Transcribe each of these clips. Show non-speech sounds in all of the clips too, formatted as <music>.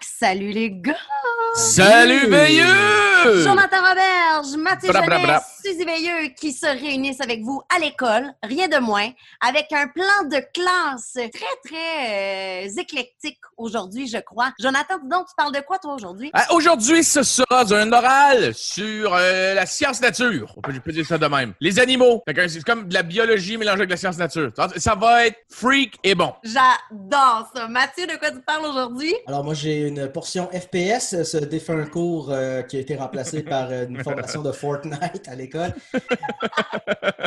Salut les gars! Salut Veilleux! Jonathan Roberge, Mathieu Bra, bra, Jeunesse, bra. Suzy Veilleux qui se réunissent avec vous à l'école, rien de moins, avec un plan de classe très, très euh, éclectique aujourd'hui, je crois. Jonathan, dis donc, tu parles de quoi toi aujourd'hui? Ah, Aujourd'hui, ce sera un oral sur euh, la science nature. On peut, je peux dire ça de même. Les animaux. C'est comme de la biologie mélangée avec la science nature. Ça, ça va être freak et bon. J'adore ça. Mathieu, de quoi tu parles aujourd'hui? Alors moi j'ai une portion FPS, ce défunt cours euh, qui a été remplacé par euh, une formation de Fortnite à l'école. <laughs>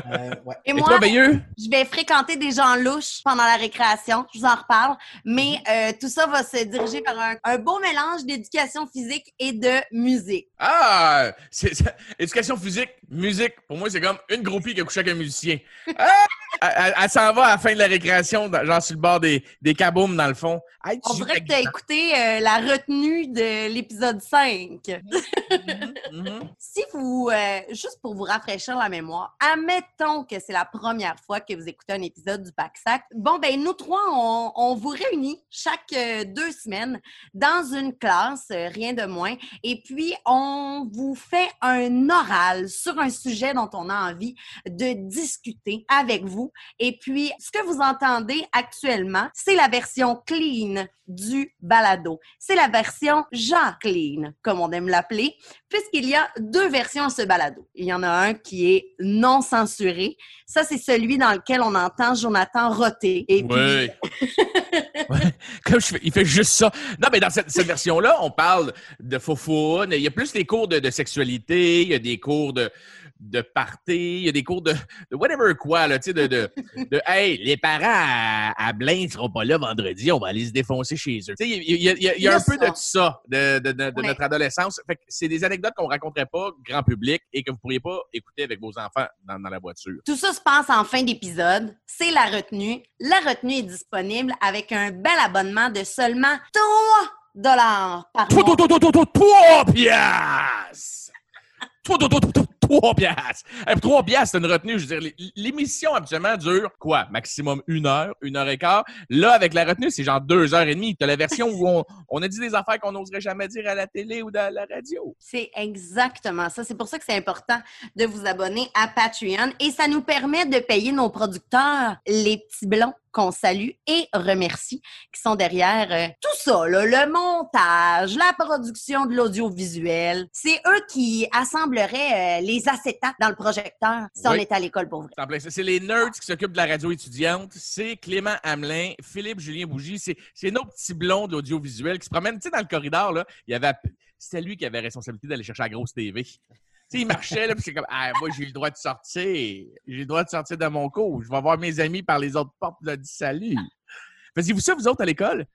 Euh, ouais. Et Et moi, toi, je vais fréquenter des gens louches pendant la récréation. Je vous en reparle. Mais euh, tout ça va se diriger par un, un beau mélange d'éducation physique et de musique. Ah! c'est- c'est- éducation physique, musique. Pour moi, c'est comme une groupie qui a couché avec un musicien. Ah! Elle, elle- elle s'en va à la fin de la récréation, genre sur le bord des, des kaboom, dans le fond. Hey, On dirait que tu as écouté euh, la retenue de l'épisode 5. Mhm. Si vous, euh, juste pour vous rafraîchir la mémoire, admettons que c'est la première fois que vous écoutez un épisode du Pack-Sac. Bon, ben nous trois, on, on vous réunit chaque euh, deux semaines dans une classe, rien de moins, et puis on vous fait un oral sur un sujet dont on a envie de discuter avec vous. Et puis, ce que vous entendez actuellement, c'est la version clean du balado. C'est la version Jacqueline, comme on aime l'appeler puisqu'il y a deux versions à ce balado. Il y en a un qui est non censuré. Ça, c'est celui dans lequel on entend Jonathan roter. Et puis, Oui. Ouais. <laughs> Comme je fais- il fait juste ça. Non, mais dans cette, version-là, on parle de faux Il y a plus des cours de sexualité, il y a des cours de, de party, il y a des cours de, de whatever quoi, là, tu sais, de, de, <laughs> de, hey, les parents à, à Blaine seront pas là vendredi, on va aller se défoncer chez eux. Tu sais, il y a, y y un peu de ça, de, de, Ouais. notre adolescence. Fait que c'est des anecdotes qu'on raconterait pas grand public et que vous pourriez pas écouter avec vos enfants dans, dans la voiture. tout ça se passe en fin d'épisode. C'est la retenue. La retenue est disponible avec un bel abonnement de seulement 3 dollars par mois. toi, toi, toi, toi, trois piastres! Toi, toi, toi, toi, toi, trois piastres! Hey, pour trois piastres, c'est une retenue. Je veux dire, l'é- l'émission, habituellement, dure quoi? Maximum une heure, une heure et quart. Là, avec la retenue, c'est genre deux heures et demie. T'as la version où on, on a dit des affaires qu'on n'oserait jamais dire à la télé ou à la radio. C'est exactement ça. C'est pour ça que c'est important de vous abonner à Patreon et ça nous permet de payer nos producteurs, les petits blonds qu'on salue et remercie, qui sont derrière euh, tout ça, là, le montage, la production de l'audiovisuel. C'est eux qui assembleraient euh, les acétates dans le projecteur si on était à l'école pour vrai. C'est les nerds qui s'occupent de la radio étudiante. C'est Clément Hamelin, Philippe Julien Bougie. C'est, c'est nos petits blonds de l'audiovisuel qui se promènent. Tu sais, dans le corridor, là, il y avait. C'était lui qui avait la responsabilité d'aller chercher la grosse TV. Sais, il marchait, là, puis c'est comme, ah, moi, j'ai le droit de sortir. J'ai le droit de sortir de mon cours. Je vais voir mes amis par les autres portes, là, dit salut. Faisiez-vous ça, vous autres, à l'école?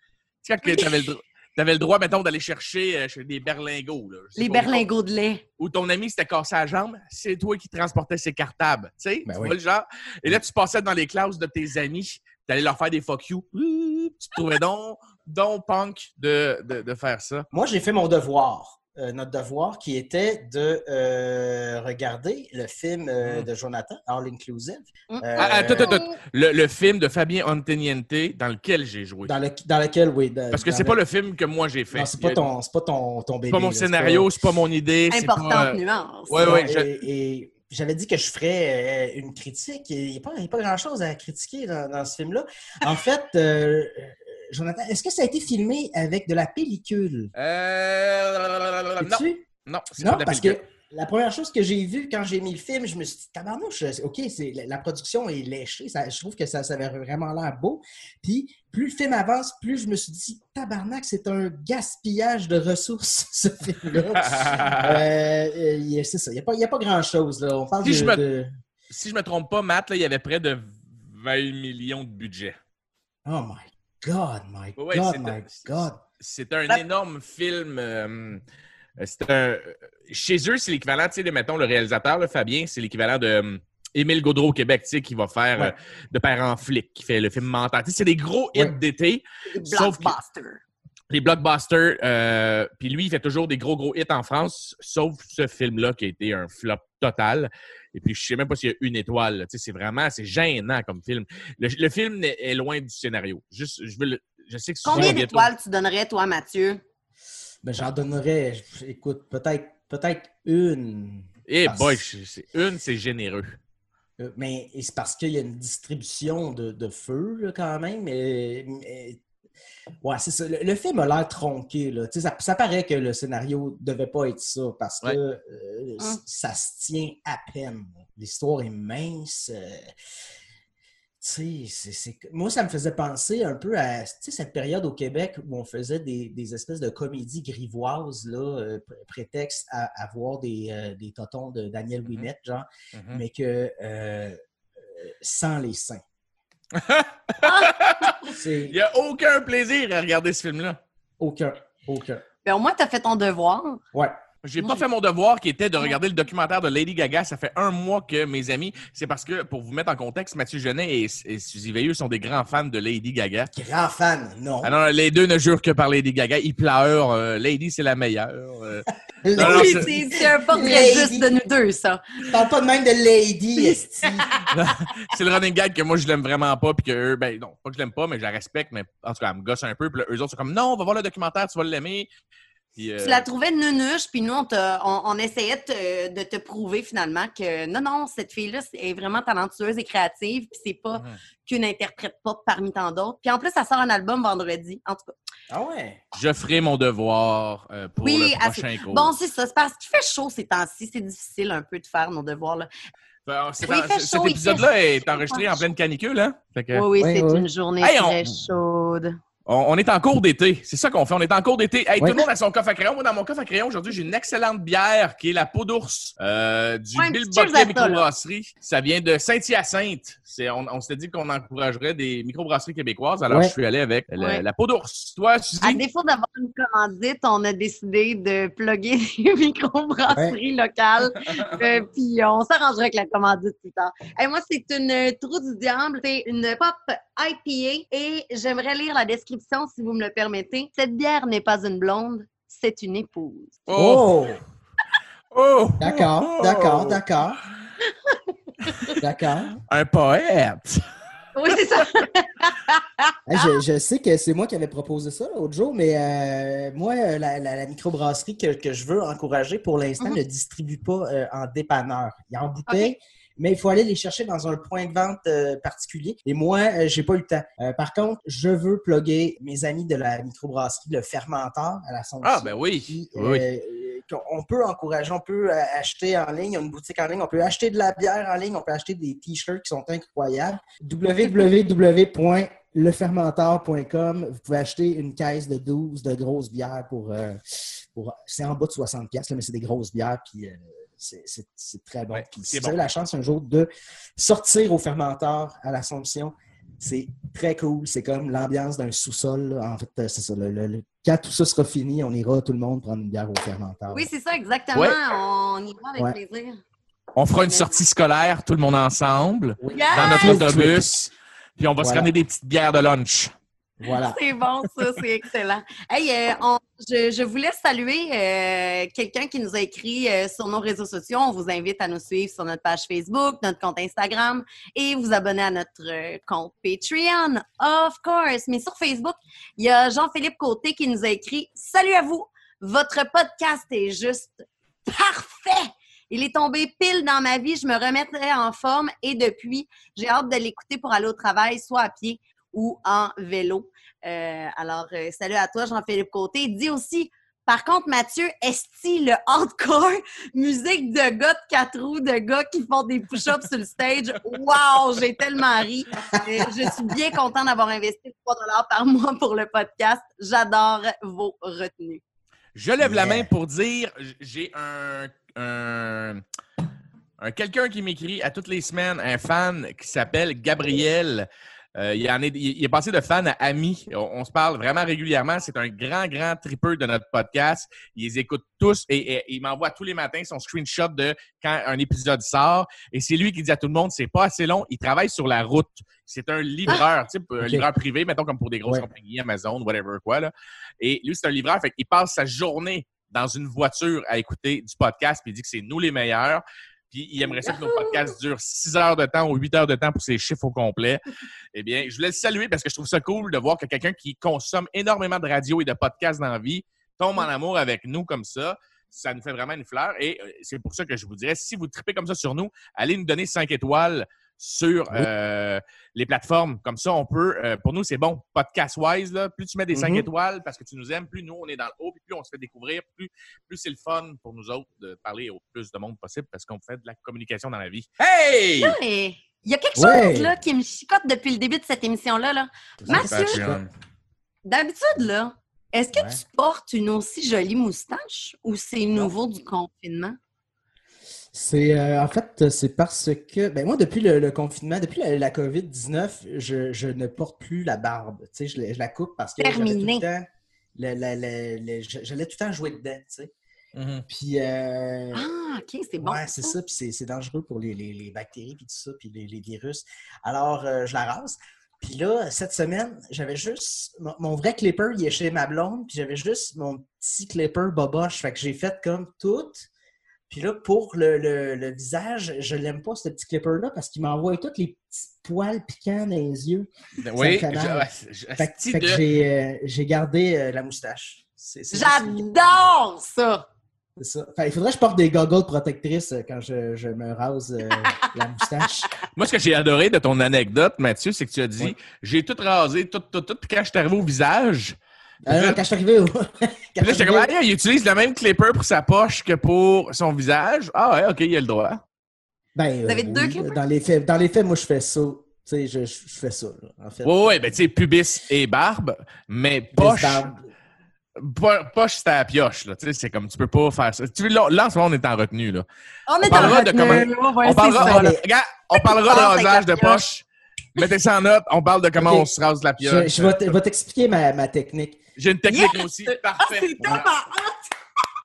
Tu sais, quand tu avais le droit. T'avais le droit, mettons, d'aller chercher euh, chez des berlingots. Là. Les berlingots de lait. où ton ami s'était cassé la jambe, c'est toi qui transportais ses cartables. Tu sais, Ben tu oui. vois le genre? Et là, tu passais dans les classes de tes amis, tu allais leur faire des fuck you. Tu te trouvais donc, donc punk de, de, de faire ça. Moi j'ai fait mon devoir. Euh, notre devoir qui était de euh, regarder le film euh, Mm. de Jonathan, All Inclusive. Mm. Euh, Ah, attends, attends, attends. Le, le film de Fabien Antoniente dans lequel j'ai joué. Dans, le- dans lequel, oui. Parce que c'est le- pas le film que moi j'ai fait. Non, c'est pas ton, c'est pas ton, ton C'est bébé. pas mon là, scénario, c'est pas mon idée. c'est Importante pas, euh, nuance. Ouais, je- et, et j'avais dit que je ferais une critique. Il n'y a pas, il y a pas grand-chose à critiquer dans, dans ce film-là. En fait, euh, Jonathan, est-ce que ça a été filmé avec de la pellicule? Euh... Non, non, Non, pas de la parce que la première chose que j'ai vue quand j'ai mis le film, je me suis dit, tabarnouche, OK, c'est, la, production est léchée. Ça, je trouve que ça, ça avait vraiment l'air beau. Puis, plus le film avance, plus je me suis dit, tabarnak, c'est un gaspillage de ressources, <laughs> ce film-là. <laughs> Euh, euh, c'est ça. Il n'y a, pas- a grand-chose. Là. On parle Si de, je me- de- Si je me trompe pas, Matt, là, il y avait près de 20 millions de budget. Oh my God, my Ouais, God, c'est- my God. C'est un énorme film. euh, c'est un... Chez eux, c'est l'équivalent, tu sais, de, mettons, le réalisateur, là, Fabien, c'est l'équivalent de euh, Émile Gaudreau au Québec, tu sais, qui va faire Ouais. euh, De père en flic, qui fait le film Mental. Tu sais, c'est des gros hits Ouais. d'été, Sauf que- Blockbuster. les blockbusters. euh, Puis lui, il fait toujours des gros, gros hits en France, sauf ce film-là qui a été un flop total. Et puis, je sais même pas s'il y a une étoile. là. Tu sais, c'est vraiment, c'est gênant comme film. Le, le film est, est loin du scénario. Juste, je veux le- je sais que Combien d'étoiles tu donnerais, toi, Mathieu? Ben, j'en donnerais, écoute, peut-être peut-être une. Eh Parce- boy, une, c'est généreux. Euh, Mais c'est parce qu'il y a une distribution de, de feu là, quand même. Mais, mais- ouais, c'est ça. Le, le film a l'air tronqué. Là. Tu sais, Ça, ça paraît que le scénario devait pas être ça parce que Ouais. euh, Hum. ça se tient à peine. L'histoire est mince. euh, tu sais, c'est- c'est- moi, ça me faisait penser un peu à tu sais, cette période au Québec où on faisait des, des espèces de comédies grivoises, là, euh, pré- prétexte à, à voir des, euh, des totons de Daniel Mhm. Ouimet, genre Mhm. mais que euh, sans les seins. C'est Il n'y a aucun plaisir à regarder ce film-là. aucun, aucun. Ben, au moins, tu as fait ton devoir. Ouais. J'ai pas fait mon devoir qui était de regarder le documentaire de Lady Gaga. Ça fait un mois que mes amis, c'est parce que, pour vous mettre en contexte, Mathieu Genet et, et Suzy Veilleux sont des grands fans de Lady Gaga. Grand fan, non. Ah non, les deux ne jurent que par Lady Gaga. Ils pleurent. euh, Lady, c'est la meilleure. euh. <laughs> Oui, c'est- c'est un portrait juste de nous deux, ça. Parle pas de même de Lady, <laughs> esti. <laughs> c'est le running gag que moi, je l'aime vraiment pas. Puis que eux, ben non, pas que je l'aime pas, mais je la respecte. Mais en tout cas, elle me gosse un peu. Puis là, eux autres sont comme, non, on va voir le documentaire, tu vas l'aimer. Puis, euh, Tu la trouvais nunuche, puis nous, on, te- on, on essayait de te, de te prouver finalement que non, non, cette fille-là est vraiment talentueuse et créative, puis c'est pas qu'une interprète pop parmi tant d'autres. Puis en plus, ça sort un album vendredi, en tout cas. Ah ouais? Je ferai mon devoir euh, pour Oui, le prochain cours. Bon, c'est ça. C'est parce qu'il fait chaud ces temps-ci. C'est difficile un peu de faire nos devoirs. Là. C'est Oui, il en- fait cet chaud, il épisode-là fait est enregistré en pleine canicule, hein? Fait que- Oui, c'est une journée Hey, on- très chaude. On, on est en cours d'été. C'est ça qu'on fait. On est en cours d'été. Hey, Ouais. Tout le monde a son coffre à crayon. Moi, dans mon coffre à crayon, aujourd'hui, j'ai une excellente bière qui est la peau d'ours euh, du Ouais, un Bill ça, Microbrasserie. Ça vient de Saint-Hyacinthe. On, on s'était dit qu'on encouragerait des microbrasseries québécoises. Alors, Ouais. je suis allé avec la, Ouais. la peau d'ours. Toi, Suzy? À défaut d'avoir une commandite, on a décidé de plugger <laughs> des microbrasseries locales. <laughs> Euh, puis on s'arrangera avec la commandite plus tard. Et moi, c'est une euh, trou du diable. C'est une pop IPA. Et j'aimerais lire la description, si vous me le permettez. Cette bière n'est pas une blonde, c'est une épouse. Oh! Oh! Oh! D'accord, Oh! d'accord, d'accord. D'accord. Un poète! Oui, c'est ça. Je, je sais que c'est moi qui avais proposé ça l'autre jour, mais euh, moi, euh, la, la- la microbrasserie que, que je veux encourager pour l'instant Mhm. ne distribue pas euh, en dépanneur. Il y a en bouteille, mais il faut aller les chercher dans un point de vente euh, particulier. Et moi, euh, j'ai pas eu le temps. Euh, par contre, je veux plugger mes amis de la microbrasserie, le fermenteur à la Somption. Ah, ben oui. Oui, on peut encourager, on peut acheter en ligne, a une boutique en ligne, on peut acheter de la bière en ligne, on peut acheter des t-shirts qui sont incroyables. www.lefermenteur.com, vous pouvez acheter une caisse de 12 de grosses bières pour. euh, pour c'est en bas de 60$, là, mais c'est des grosses bières, puis euh, c'est- très bon. Ouais, si la chance un jour de sortir au fermenteur à l'Assomption, c'est très cool. C'est comme l'ambiance d'un sous-sol. En fait, c'est ça. le- le- le- quand tout ça sera fini, on ira tout le monde prendre une bière au fermenteur. Oui, c'est ça, exactement. Ouais. On y va avec Ouais. plaisir. On fera une sortie scolaire, tout le monde ensemble, Oui. Yes! dans notre autobus. Puis on va se ramener des petites bières de lunch. Voilà. C'est bon, ça, c'est excellent. Hey, euh, on- je, voulais saluer euh, quelqu'un qui nous a écrit euh, sur nos réseaux sociaux. On vous invite à nous suivre sur notre page Facebook, notre compte Instagram et vous abonner à notre euh, compte Patreon, of course. Mais sur Facebook, il y a Jean-Philippe Côté qui nous a écrit Salut à vous, votre podcast est juste parfait. Il est tombé pile dans ma vie, je me remettrai en forme et depuis, j'ai hâte de l'écouter pour aller au travail, soit à pied ou en vélo. Euh, alors, euh, salut à toi, Jean-Philippe Côté. Dit aussi, par contre, Mathieu, est-ce le hardcore, <laughs> musique de gars de quatre roues, de gars qui font des push-ups sur le stage? Wow, j'ai tellement ri. Euh, je suis bien content d'avoir investi 3 par mois pour le podcast. J'adore vos retenues. Je lève la main pour dire, j'ai un, un, un quelqu'un qui m'écrit à toutes les semaines, un fan qui s'appelle Gabriel. Euh, il, en est, il, il est passé de fan à ami. On, on se parle vraiment régulièrement. C'est un grand, grand tripper de notre podcast. Il les écoute tous et, et il m'envoie tous les matins son screenshot de quand un épisode sort. Et c'est lui qui dit à tout le monde, c'est pas assez long. Il travaille sur la route. C'est un livreur, tu sais, un livreur privé, mettons comme pour des grosses Ouais. compagnies, Amazon, whatever, quoi. Là. Et lui, c'est un livreur. Fait qu'il passe sa journée dans une voiture à écouter du podcast, puis il dit que c'est nous les meilleurs. Puis il aimerait ça que nos <laughs> podcasts durent 6 heures de temps ou 8 heures de temps pour ces chiffres au complet. Eh bien, je voulais le saluer parce que je trouve ça cool de voir que quelqu'un qui consomme énormément de radio et de podcasts dans la vie tombe en amour avec nous comme ça. Ça nous fait vraiment une fleur et euh, c'est pour ça que je vous dirais, si vous tripez comme ça sur nous, allez nous donner 5 étoiles sur Oui. euh, les plateformes. Comme ça, on peut, euh, pour nous, c'est bon, podcast-wise, là, plus tu mets des 5 Mhm. étoiles parce que tu nous aimes, plus nous, on est dans le haut, puis plus on se fait découvrir, plus, plus c'est le fun pour nous autres de parler au plus de monde possible parce qu'on fait de la communication dans la vie. Hey! Mais Il y a quelque Ouais. chose là, qui me chicote depuis le début de cette émission-là. Là. Mathieu, d'habitude, là, est-ce que Ouais. tu portes une aussi jolie moustache ou c'est nouveau du confinement? C'est euh, en fait, c'est parce que ben moi, depuis le, le confinement, depuis la, la COVID-19, je, je ne porte plus la barbe. Tu sais, je, la- je la coupe parce que j'avais tout le temps. le- le- le- le- je- J'allais tout le temps jouer dedans, tu sais. Mhm. Puis, euh, Ah, OK, c'est bon. ouais, c'est ça. Puis c'est- c'est dangereux pour les, les- les bactéries, puis tout ça, puis les, les virus. Alors, euh, je la rase. Puis là, cette semaine, j'avais juste. Mon, mon vrai clipper, il est chez ma blonde, puis j'avais juste mon petit clipper boboche. Fait que j'ai fait comme tout. Puis là, pour le, le- le visage, je l'aime pas, ce petit clipper-là, parce qu'il m'envoie tous les petits poils piquants dans les yeux. Oui, fait mal. je- Fait, que j'ai euh, j'ai gardé euh, la moustache. J'adore ça! c'est ça. Fait, il faudrait que je porte des goggles protectrices euh, quand je, je me rase euh, la moustache. <laughs> Moi, ce que j'ai adoré de ton anecdote, Mathieu, c'est que tu as dit j'ai tout rasé, tout, tout, tout. Puis quand je suis arrivé au visage, Ah, non, quand je suis arrivé au. <laughs> quand puis là, je suis j'étais comme arrivé- ah, il utilise le même clipper pour sa poche que pour son visage. Ah ouais, ok, il a le droit. Ben, Vous avez euh, deux oui, clippers? dans les faits, dans les faits, moi, je fais ça. Tu sais, je, je fais ça, là, en fait. Ouais, ouais, ben tu sais, pubis et barbe, mais poche, poche, c'est à la pioche, là. Tu sais, c'est comme, tu peux pas faire ça. Tu veux, là, là, en ce moment, on est en retenue, là. On est parlera en de retenue. comment- Ouais, On parlera, ça, on, là. regarde, on parlera de <laughs> rasage de poche. Mettez ça en note. On parle de comment on se rase la pioche. je vais t- je vais t'expliquer ma, ma technique. J'ai une technique aussi. Ah, Parfait. c'est tellement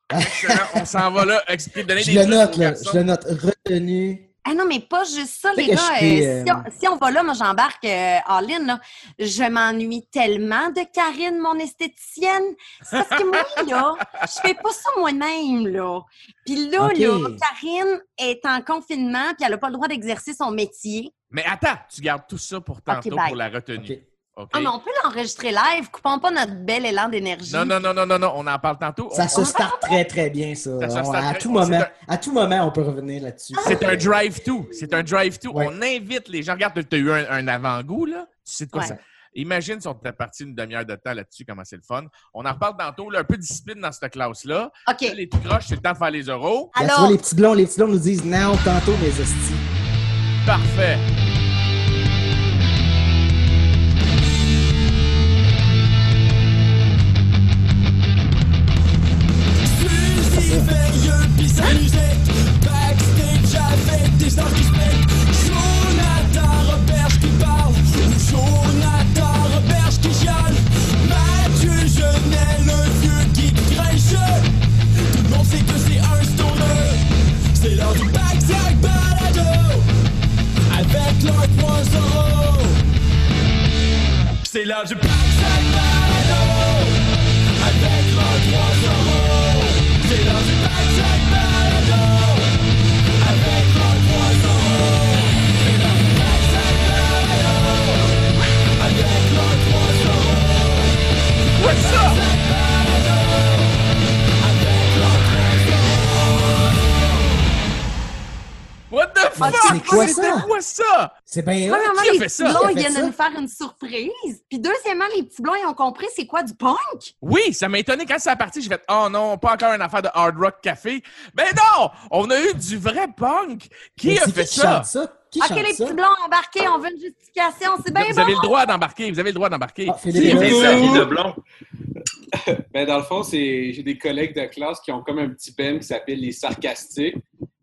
Excellent. On s'en va là. Expliquer, donner Je des le note, là. Je le note. Retenu. Ah non, mais pas juste ça, les gars. euh, si, euh, on, si on va là, moi, j'embarque euh, en ligne. Là. Je m'ennuie tellement de Karine, mon esthéticienne. C'est parce que moi, là, je fais pas ça moi-même, là. Puis là, là, Karine est en confinement, puis elle n'a pas le droit d'exercer son métier. Mais attends, tu gardes tout ça pour tantôt pour la retenue. OK. Ah, mais on peut l'enregistrer live. Coupons pas notre bel élan d'énergie. Non, non, non, non, non, non, on en parle tantôt. Ça On- se start très, très bien, ça. Ça se On- start à, très- tout moment, à tout moment, on peut revenir là-dessus. C'est un drive-to. C'est un drive-to. Ouais. On invite les gens. Regarde, tu as eu un, un avant-goût, là. Tu sais de quoi Ouais. ça. Imagine si on était parti une demi-heure de temps là-dessus, comment c'est le fun. On en reparle tantôt, là, un peu de discipline dans cette classe-là. OK. Là, les tout croches, c'est le temps de faire les euros. Là, tu Alors, vois, les petits blonds, les petits blonds nous disent non tantôt, mes hosties. Parfait. Fuck? c'est quoi C'était ça? quoi ça? C'est bien. Premièrement, qui a les fait petits ça? blonds, ils fait viennent nous faire une surprise. Puis deuxièmement, les petits blonds, ils ont compris c'est quoi du punk? Oui, ça m'a étonné quand c'est parti. J'ai fait Oh non, pas encore une affaire de Hard Rock Café. Ben non! On a eu du vrai punk. Qui Mais a fait qui ça? chante ça? Qui OK, chante les ça? petits blonds embarqués, on veut une justification. C'est bien Vous bon. avez le droit d'embarquer. Vous avez le droit d'embarquer. Ah, Philippe <laughs> Ben, dans le fond, c'est j'ai des collègues de classe qui ont comme un petit band qui s'appelle les sarcastiques.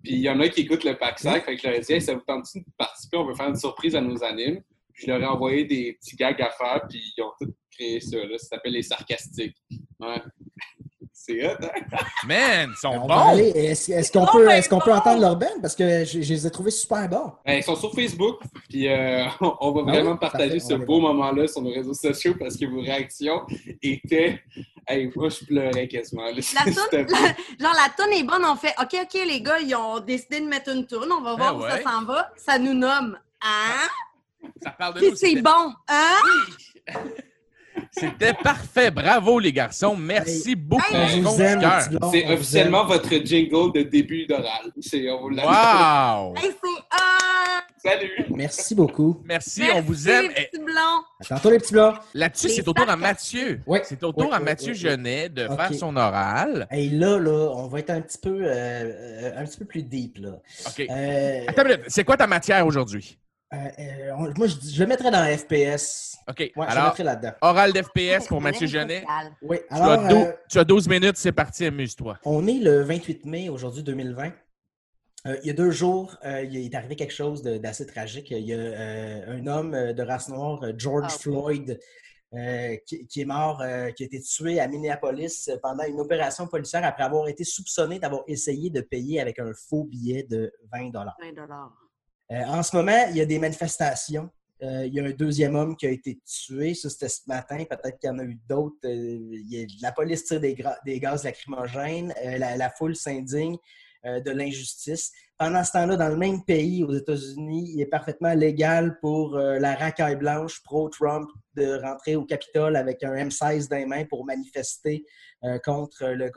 Puis il y en a qui écoutent le pack sac. Fait que je leur ai dit, Hey, ça vous tente de participer? On veut faire une surprise à nos animes. Puis je leur ai envoyé des petits gags à faire. Puis ils ont tous créé ça. Là. Ça s'appelle les sarcastiques. Ouais. C'est hot, hein? <laughs> Man, ils sont On va bons. aller. Est-ce qu'on peut, ben est qu'on peut entendre leur band? Parce que je, je les ai trouvés super bons. Ben, ils sont sur Facebook. Puis euh, <laughs> on va Ah vraiment oui? partager ce beau moment-là sur nos réseaux sociaux parce que vos réactions étaient Hey, moi, je pleurais quasiment. là. <laughs> La toune, la- genre, la toune est bonne, on fait OK, OK, les gars, ils ont décidé de mettre une toune, on va voir Ah où ouais. ça s'en va. Ça nous nomme Hein? Ça parle de Puis nous. c'est bon. Hein? C'était parfait. Bravo, les garçons. Merci beaucoup. C'est officiellement votre jingle de début d'oral. C'est, on vous l'a- Wow! Hey, c'est! Salut! Merci beaucoup. Merci, Merci, on vous aime. les petits. À tantôt, les petits blancs. Là-dessus, c'est au tour à. Mathieu. Oui. C'est au tour Oui, à oui, Mathieu. Genet de faire son oral. Et là, là, on va être un petit peu, euh, euh, un petit peu plus deep, là. OK. Euh, Attends. C'est quoi ta matière aujourd'hui? Euh, euh, moi, je, je le mettrais dans FPS. OK. Ouais, je le Alors, mettrais là-dedans. oral d'FPS pour Mathieu Genet. Oui, Tu alors, as, dou- euh, tu as 12 minutes, c'est parti, amuse-toi. on est le 28 mai, aujourd'hui, 2020. Euh, il y a deux jours, euh, il est arrivé quelque chose d'assez tragique. Il y a euh, un homme de race noire, George Ah. Floyd, euh, qui, qui est mort, euh, qui a été tué à Minneapolis pendant une opération policière après avoir été soupçonné d'avoir essayé de payer avec un faux billet de 20 20 Euh, en ce moment, il y a des manifestations. Euh, il y a un deuxième homme qui a été tué. Ça, c'était ce matin. Peut-être qu'il y en a eu d'autres. Euh, la police tire des, gaz lacrymogènes. La, foule s'indigne de l'injustice. Pendant ce temps-là, dans le même pays, aux États-Unis, il est parfaitement légal pour la racaille blanche pro-Trump de rentrer au Capitole avec un M16 dans les mains pour manifester contre le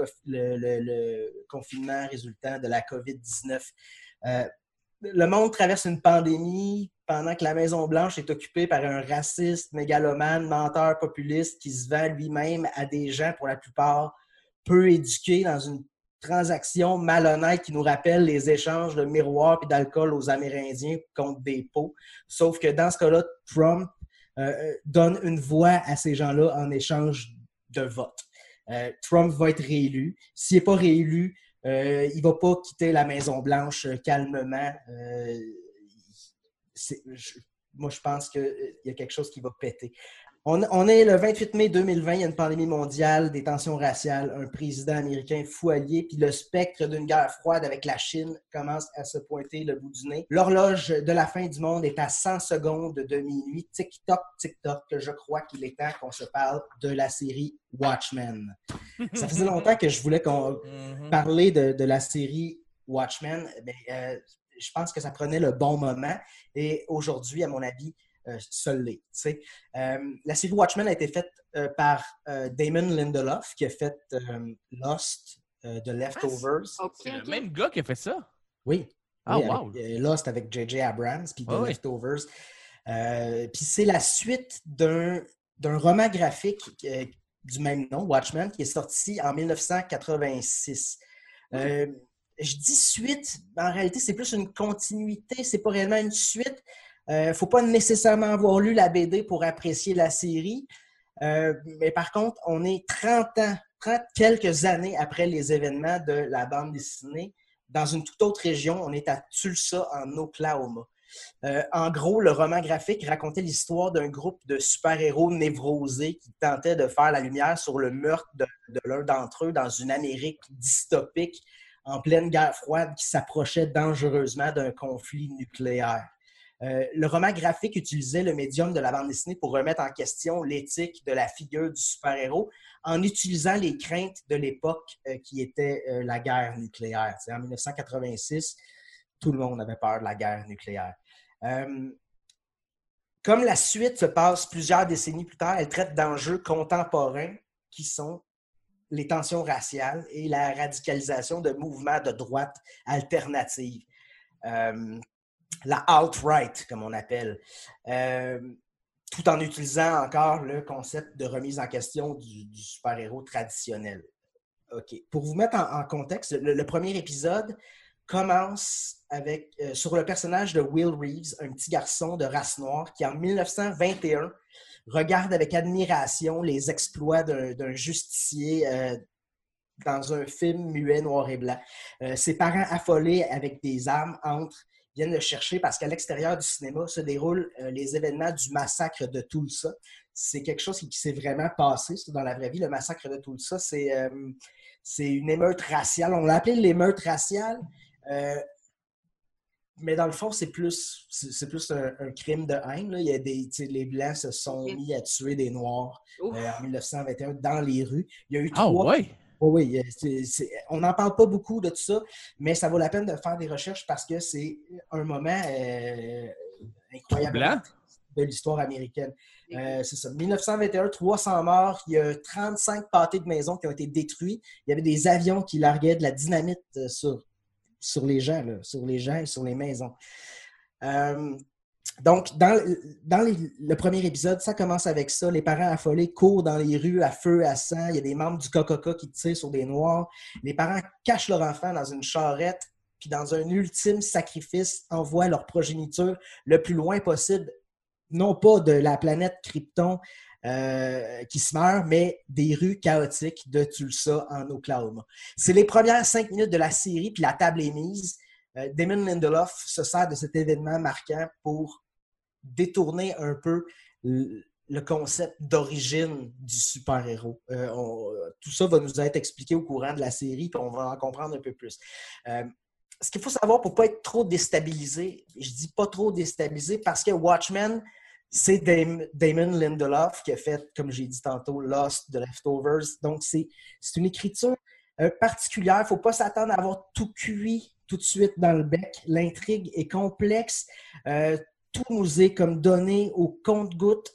confinement résultant de la COVID-19. Le monde traverse une pandémie pendant que la Maison-Blanche est occupée par un raciste, mégalomane, menteur populiste qui se vend lui-même à des gens, pour la plupart, peu éduqués dans une transaction malhonnête qui nous rappelle les échanges de miroirs et d'alcool aux Amérindiens contre des pots. Sauf que dans ce cas-là, Trump euh, donne une voix à ces gens-là en échange de vote. Euh, Trump va être réélu. S'il n'est pas réélu, euh, il ne va pas quitter la Maison-Blanche euh, calmement. Euh, je- moi, je pense qu'il y a quelque chose qui va péter. On, on est le 28 mai 2020, il y a une pandémie mondiale, des tensions raciales, un président américain fou allié, puis le spectre d'une guerre froide avec la Chine commence à se pointer le bout du nez. L'horloge de la fin du monde est à 100 secondes de minuit. TikTok, TikTok, je crois qu'il est temps qu'on se parle de la série Watchmen. Ça faisait longtemps que je voulais qu'on Mhm. parler de, de la série Watchmen, ben, euh, je pense que ça prenait le bon moment. Et aujourd'hui, à mon avis, euh, ça l'est. tu sais. Euh, la série Watchmen a été faite euh, par euh, Damon Lindelof, qui a fait euh, Lost, euh, The Leftovers. C'est le même gars qui a fait ça? Oui. Ah, Oui, wow. avec, euh, Lost avec J.J. Abrams, puis The Ah oui. Leftovers. Euh, puis c'est la suite d'un d'un roman graphique euh, du même nom, Watchmen, qui est sorti en 1986. Euh, je dis suite, mais en réalité, c'est plus une continuité, c'est pas réellement une suite. Il ne faut pas nécessairement avoir lu la BD pour apprécier la série. Euh, mais par contre, on est 30 ans, 30 quelques années après les événements de la bande dessinée dans une toute autre région. On est à Tulsa, en Oklahoma. Euh, en gros, le roman graphique racontait l'histoire d'un groupe de super-héros névrosés qui tentaient de faire la lumière sur le meurtre de l'un d'entre eux dans une Amérique dystopique en pleine guerre froide qui s'approchait dangereusement d'un conflit nucléaire. Euh, le roman graphique utilisait le médium de la bande dessinée pour remettre en question l'éthique de la figure du super-héros en utilisant les craintes de l'époque euh, qui était euh, la guerre nucléaire. En 1986, tout le monde avait peur de la guerre nucléaire. Comme la suite se passe plusieurs décennies plus tard, elle traite d'enjeux contemporains qui sont les tensions raciales et la radicalisation de mouvements de droite alternative. La alt-right, comme on appelle. Euh, tout en utilisant encore le concept de remise en question du, super-héros traditionnel. OK. Pour vous mettre en, contexte, le, premier épisode commence avec, euh, sur le personnage de Will Reeves, un petit garçon de race noire qui, en 1921, regarde avec admiration les exploits d'un justicier euh, dans un film muet noir et blanc. Ses parents affolés avec des armes entrent, viennent le chercher parce qu'à l'extérieur du cinéma se déroulent euh, les événements du massacre de Tulsa. C'est quelque chose qui, qui s'est vraiment passé ça, dans la vraie vie. Le massacre de Tulsa, c'est euh, c'est une émeute raciale. On l'a appelé l'émeute raciale. Euh, mais dans le fond, c'est plus, c'est plus un, un crime de haine. là. Il y a des, les Blancs se sont mis à tuer des Noirs euh, en 1921 dans les rues. Il y a eu Ah trois ouais? Oui, oui. euh, c'est- c'est- on n'en parle pas beaucoup de tout ça, mais ça vaut la peine de faire des recherches parce que c'est un moment euh, incroyable de l'histoire américaine. Euh, c'est ça. 1921, 300 morts. Il y a 35 pâtés de maisons qui ont été détruits. Il y avait des avions qui larguaient de la dynamite sur, sur les gens, là, sur les gens et sur les maisons. Euh, donc, dans, le premier épisode, ça commence avec ça. Les parents affolés courent dans les rues à feu, à sang. Il y a des membres du KKK qui tirent sur des Noirs. Les parents cachent leur enfant dans une charrette, puis dans un ultime sacrifice, envoient leur progéniture le plus loin possible, non pas de la planète Krypton euh, qui se meurt, mais des rues chaotiques de Tulsa en Oklahoma. C'est les premières cinq minutes de la série, puis la table est mise. Euh, Damon Lindelof se sert de cet événement marquant pour détourner un peu le concept d'origine du super-héros. Euh, tout ça va nous être expliqué au courant de la série, puis on va en comprendre un peu plus. Euh, ce qu'il faut savoir pour ne pas être trop déstabilisé, je dis pas trop déstabilisé parce que Watchmen, c'est Dam- Damon Lindelof qui a fait, comme j'ai dit tantôt, Lost, The Leftovers. Donc, c'est une écriture particulière. Il ne faut pas s'attendre à avoir tout cuit tout de suite dans le bec. L'intrigue est complexe. Euh, tout nous est comme donné au compte-goutte.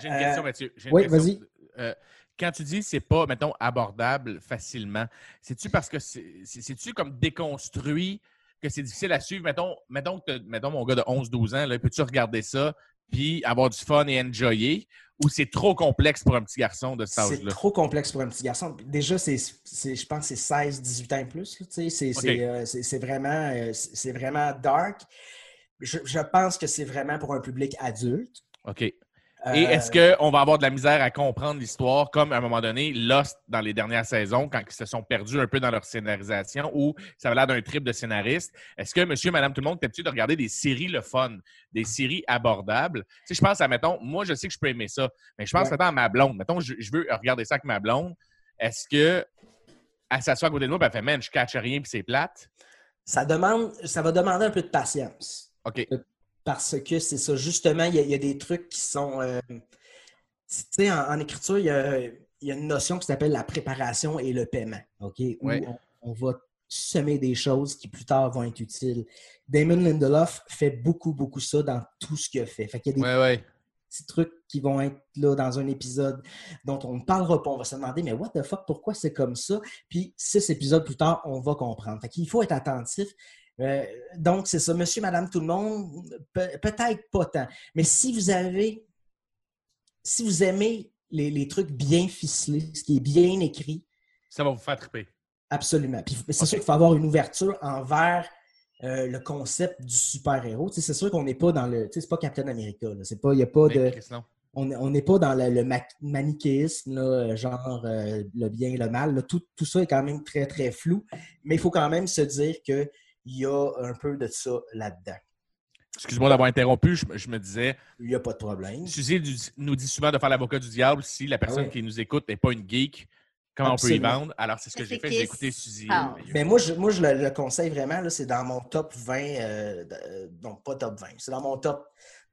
J'ai une Euh, question, Mathieu. J'ai une oui, vas-y. Euh, quand tu dis c'est pas, mettons, abordable facilement, c'est-tu parce que c'est- c'est- c'est-tu comme déconstruit que c'est difficile à suivre? Mettons, mettons, que mettons mon gars de 11-12 ans, là, peux-tu regarder ça? Puis avoir du fun et enjoyer? Ou c'est trop complexe pour un petit garçon de cet C'est âge-là? trop complexe pour un petit garçon. Déjà, c'est, c'est- je pense que c'est 16-18 ans et plus. là, tu sais. C'est, Ok. c'est, euh, c'est- c'est vraiment, euh, c'est c'est vraiment dark. Je, je pense que c'est vraiment pour un public adulte. OK. Et Euh, est-ce qu'on va avoir de la misère à comprendre l'histoire comme, à un moment donné, Lost dans les dernières saisons, quand ils se sont perdus un peu dans leur scénarisation ou ça avait l'air d'un trip de scénariste? Est-ce que monsieur, madame, tout le monde est habitué de regarder des séries le fun, des séries abordables? Tu sais, je pense à, mettons, moi, je sais que je peux aimer ça, mais je pense, Ouais. mettons, à ma blonde. Mettons, je, je veux regarder ça avec ma blonde. Est-ce que elle s'assoit à côté de moi et elle fait, man, je catch rien puis c'est plate? ça, demande, ça va demander un peu de patience. OK. Parce que c'est ça, justement, il y, a- il y a des trucs qui sont. euh, tu sais, en, en écriture, il y, a, il y a une notion qui s'appelle la préparation et le paiement. OK? Où Ouais. on, on va semer des choses qui plus tard vont être utiles. Damon Lindelof fait beaucoup, beaucoup ça dans tout ce qu'il a fait. Fait qu'il y a des Ouais, ouais. petits trucs qui vont être là dans un épisode dont on ne parlera pas. On va se demander, mais what the fuck, pourquoi c'est comme ça? Puis six épisodes plus tard, on va comprendre. Fait qu'il faut être attentif. Euh, donc, c'est ça, monsieur, madame, tout le monde, pe- peut-être pas tant. Mais si vous avez, si vous aimez les, les trucs bien ficelés, ce qui est bien écrit, Ça va vous faire triper. absolument. Puis c'est sûr qu'il faut avoir une ouverture envers euh, le concept du super-héros. C'est sûr qu'on n'est pas dans le. tu sais, C'est pas Captain America. là. C'est pas, il n'y a pas de Mais, on n'est pas dans le, le ma- manichéisme, là, euh, genre euh, le bien et le mal. là. Tout, tout ça est quand même très, très flou. Mais il faut quand même se dire qu'il y a un peu de ça là-dedans. Excuse-moi d'avoir interrompu, je, me- je me disais, Il n'y a pas de problème. Suzy nous dit souvent de faire l'avocat du diable si la personne Ah qui nous écoute n'est pas une geek. Comment on peut y vendre? Alors, c'est ce que j'ai fait. J'ai écouté Suzy. Merveilleux. Mais moi, je, moi, je le, le conseille vraiment. C'est dans mon top 20. euh, euh, non, pas top 20. C'est dans mon top.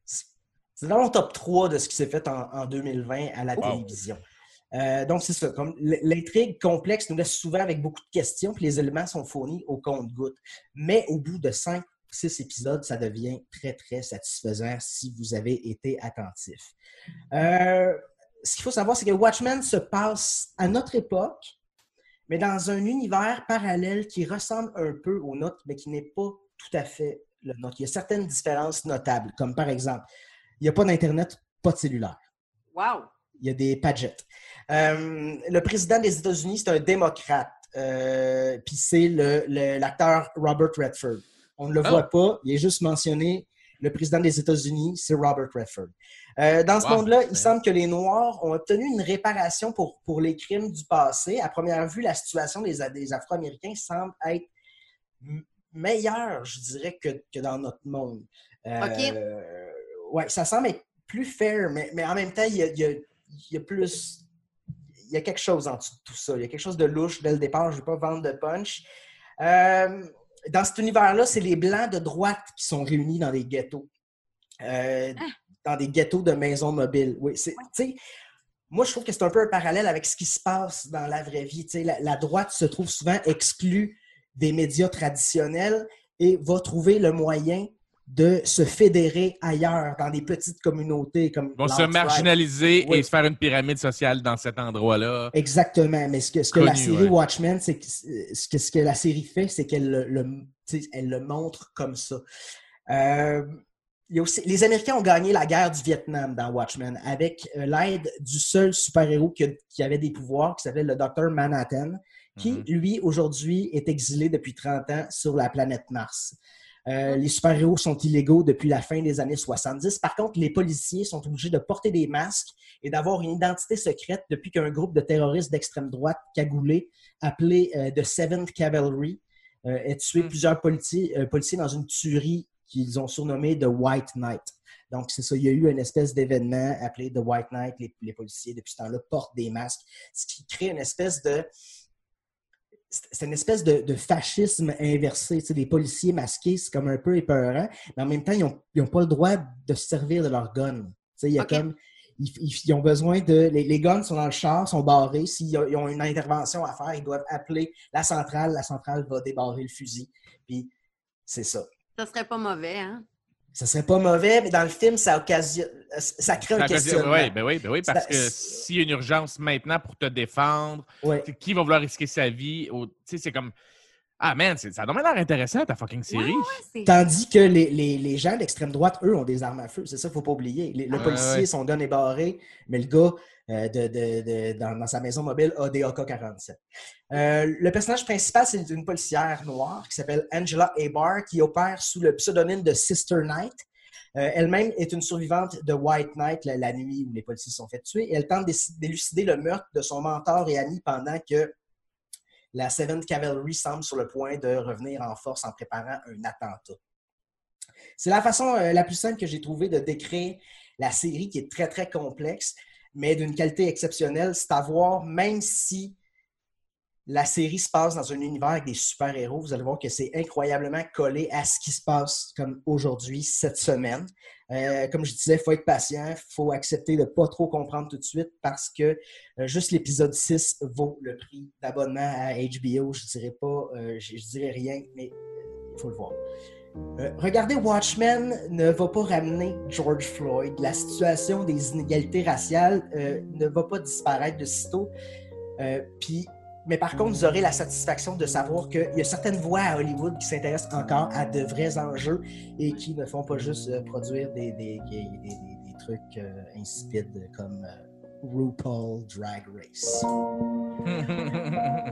C'est dans mon top 3 de ce qui s'est fait en, en 2020 à la Wow. télévision. Euh, donc, c'est ça. Comme l'intrigue complexe nous laisse souvent avec beaucoup de questions, puis les éléments sont fournis au compte-goutte. Mais au bout de 5 6 épisodes, ça devient très, très satisfaisant si vous avez été attentif. Euh, ce qu'il faut savoir, c'est que Watchmen se passe à notre époque, mais dans un univers parallèle qui ressemble un peu au nôtre, mais qui n'est pas tout à fait le nôtre. Il y a certaines différences notables, comme par exemple, il n'y a pas d'Internet, pas de cellulaire. Wow! Il y a des Padgett. Euh, le président des États-Unis, c'est un démocrate. Euh, Puis c'est le- le- l'acteur Robert Redford. On ne le Oh. voit pas, il est juste mentionné. Le président des États-Unis, c'est Robert Redford. Euh, dans ce Wow, monde-là, il semble que les Noirs ont obtenu une réparation pour, pour les crimes du passé. À première vue, la situation des, des Afro-Américains semble être meilleure, je dirais, que, que dans notre monde. Euh, Ouais, ça semble être plus fair, mais, mais en même temps, il y a, il y a- il y a plus. Il y a quelque chose en dessous de tout ça. Il y a quelque chose de louche dès le départ. Je ne vais pas vendre de punch. Euh, dans cet univers-là, c'est les Blancs de droite qui sont réunis dans des ghettos. Euh, Dans des ghettos de maisons mobiles. Oui, moi, je trouve que c'est un peu un parallèle avec ce qui se passe dans la vraie vie. La, la droite se trouve souvent exclue des médias traditionnels et va trouver le moyen de se fédérer ailleurs, dans des petites communautés comme Ils vont se marginaliser Oui. et se faire une pyramide sociale dans cet endroit-là. Exactement. Mais ce que, ce que la série ouais. Watchmen, c'est que ce, que ce que la série fait, c'est qu'elle le, le- tu sais, elle le montre comme ça. Euh, il y a aussi, les Américains ont gagné la guerre du Vietnam dans Watchmen avec euh, l'aide du seul super-héros qui, avait des pouvoirs, qui s'appelait le Docteur Manhattan, qui, Mhm. lui, aujourd'hui, est exilé depuis 30 ans sur la planète Mars. Euh, les super-héros sont illégaux depuis la fin des années 70. Par contre, les policiers sont obligés de porter des masques et d'avoir une identité secrète depuis qu'un groupe de terroristes d'extrême droite cagoulés appelé euh, The Seventh Cavalry euh, ait tué Hmm. plusieurs policiers, euh, policiers dans une tuerie qu'ils ont surnommée The White Knight. Donc, c'est ça, il y a eu une espèce d'événement appelé The White Knight. Les, les policiers, depuis ce temps-là, portent des masques, ce qui crée une espèce de c'est une espèce de, de fascisme inversé. Tu sais, les policiers masqués, c'est comme un peu épeurant, mais en même temps, ils n'ont pas le droit de se servir de leur gun. Tu sais, il y a Ok. comme, ils, ont besoin de. Les, les guns sont dans le char, sont barrés. S'ils ont- ils ont une intervention à faire, ils doivent appeler la centrale. La centrale va débarrer le fusil. Puis c'est ça. Ça serait pas mauvais, hein? Ça serait pas mauvais, mais dans le film, ça occasionne. Ça crée un Ça- questionnement. Oui, ben oui, ben oui, parce Ça- que s'il y a une urgence maintenant pour te défendre, Ouais. qui va vouloir risquer sa vie? Tu sais, c'est comme. Ah, man, ça a l'air intéressant, ta fucking série. Tandis que les, les- les gens d'extrême droite, eux, ont des armes à feu. C'est ça, il ne faut pas oublier. Les- le Ouais, policier, ouais. son gun est barré, mais le gars de- dans, sa maison mobile a des AK-47. Euh, le personnage principal, c'est une policière noire qui s'appelle Angela Abar, qui opère sous le pseudonyme de Sister Knight. Euh, Elle-même est une survivante de White Knight, la, nuit où les policiers sont fait tuer. Et elle tente d'élucider le meurtre de son mentor et ami pendant que la Seventh Cavalry semble sur le point de revenir en force en préparant un attentat. C'est la façon euh, la plus simple que j'ai trouvé de décrire la série qui est très, très complexe, mais d'une qualité exceptionnelle. C'est à voir, même si la série se passe dans un univers avec des super-héros, vous allez voir que c'est incroyablement collé à ce qui se passe comme aujourd'hui, cette semaine. Euh, comme je disais, il faut être patient, il faut accepter de ne pas trop comprendre tout de suite parce que euh, juste l'épisode 6 vaut le prix d'abonnement à HBO. Je dirais pas, euh, je, je dirais rien, mais il faut le voir. Euh, regardez Watchmen ne va pas ramener George Floyd. La situation des inégalités raciales euh, ne va pas disparaître de sitôt. Euh, puis, mais par contre, vous aurez la satisfaction de savoir qu'il y a certaines voix à Hollywood qui s'intéressent encore à de vrais enjeux et qui ne font pas juste produire des, des, trucs insipides comme RuPaul Drag Race. <laughs>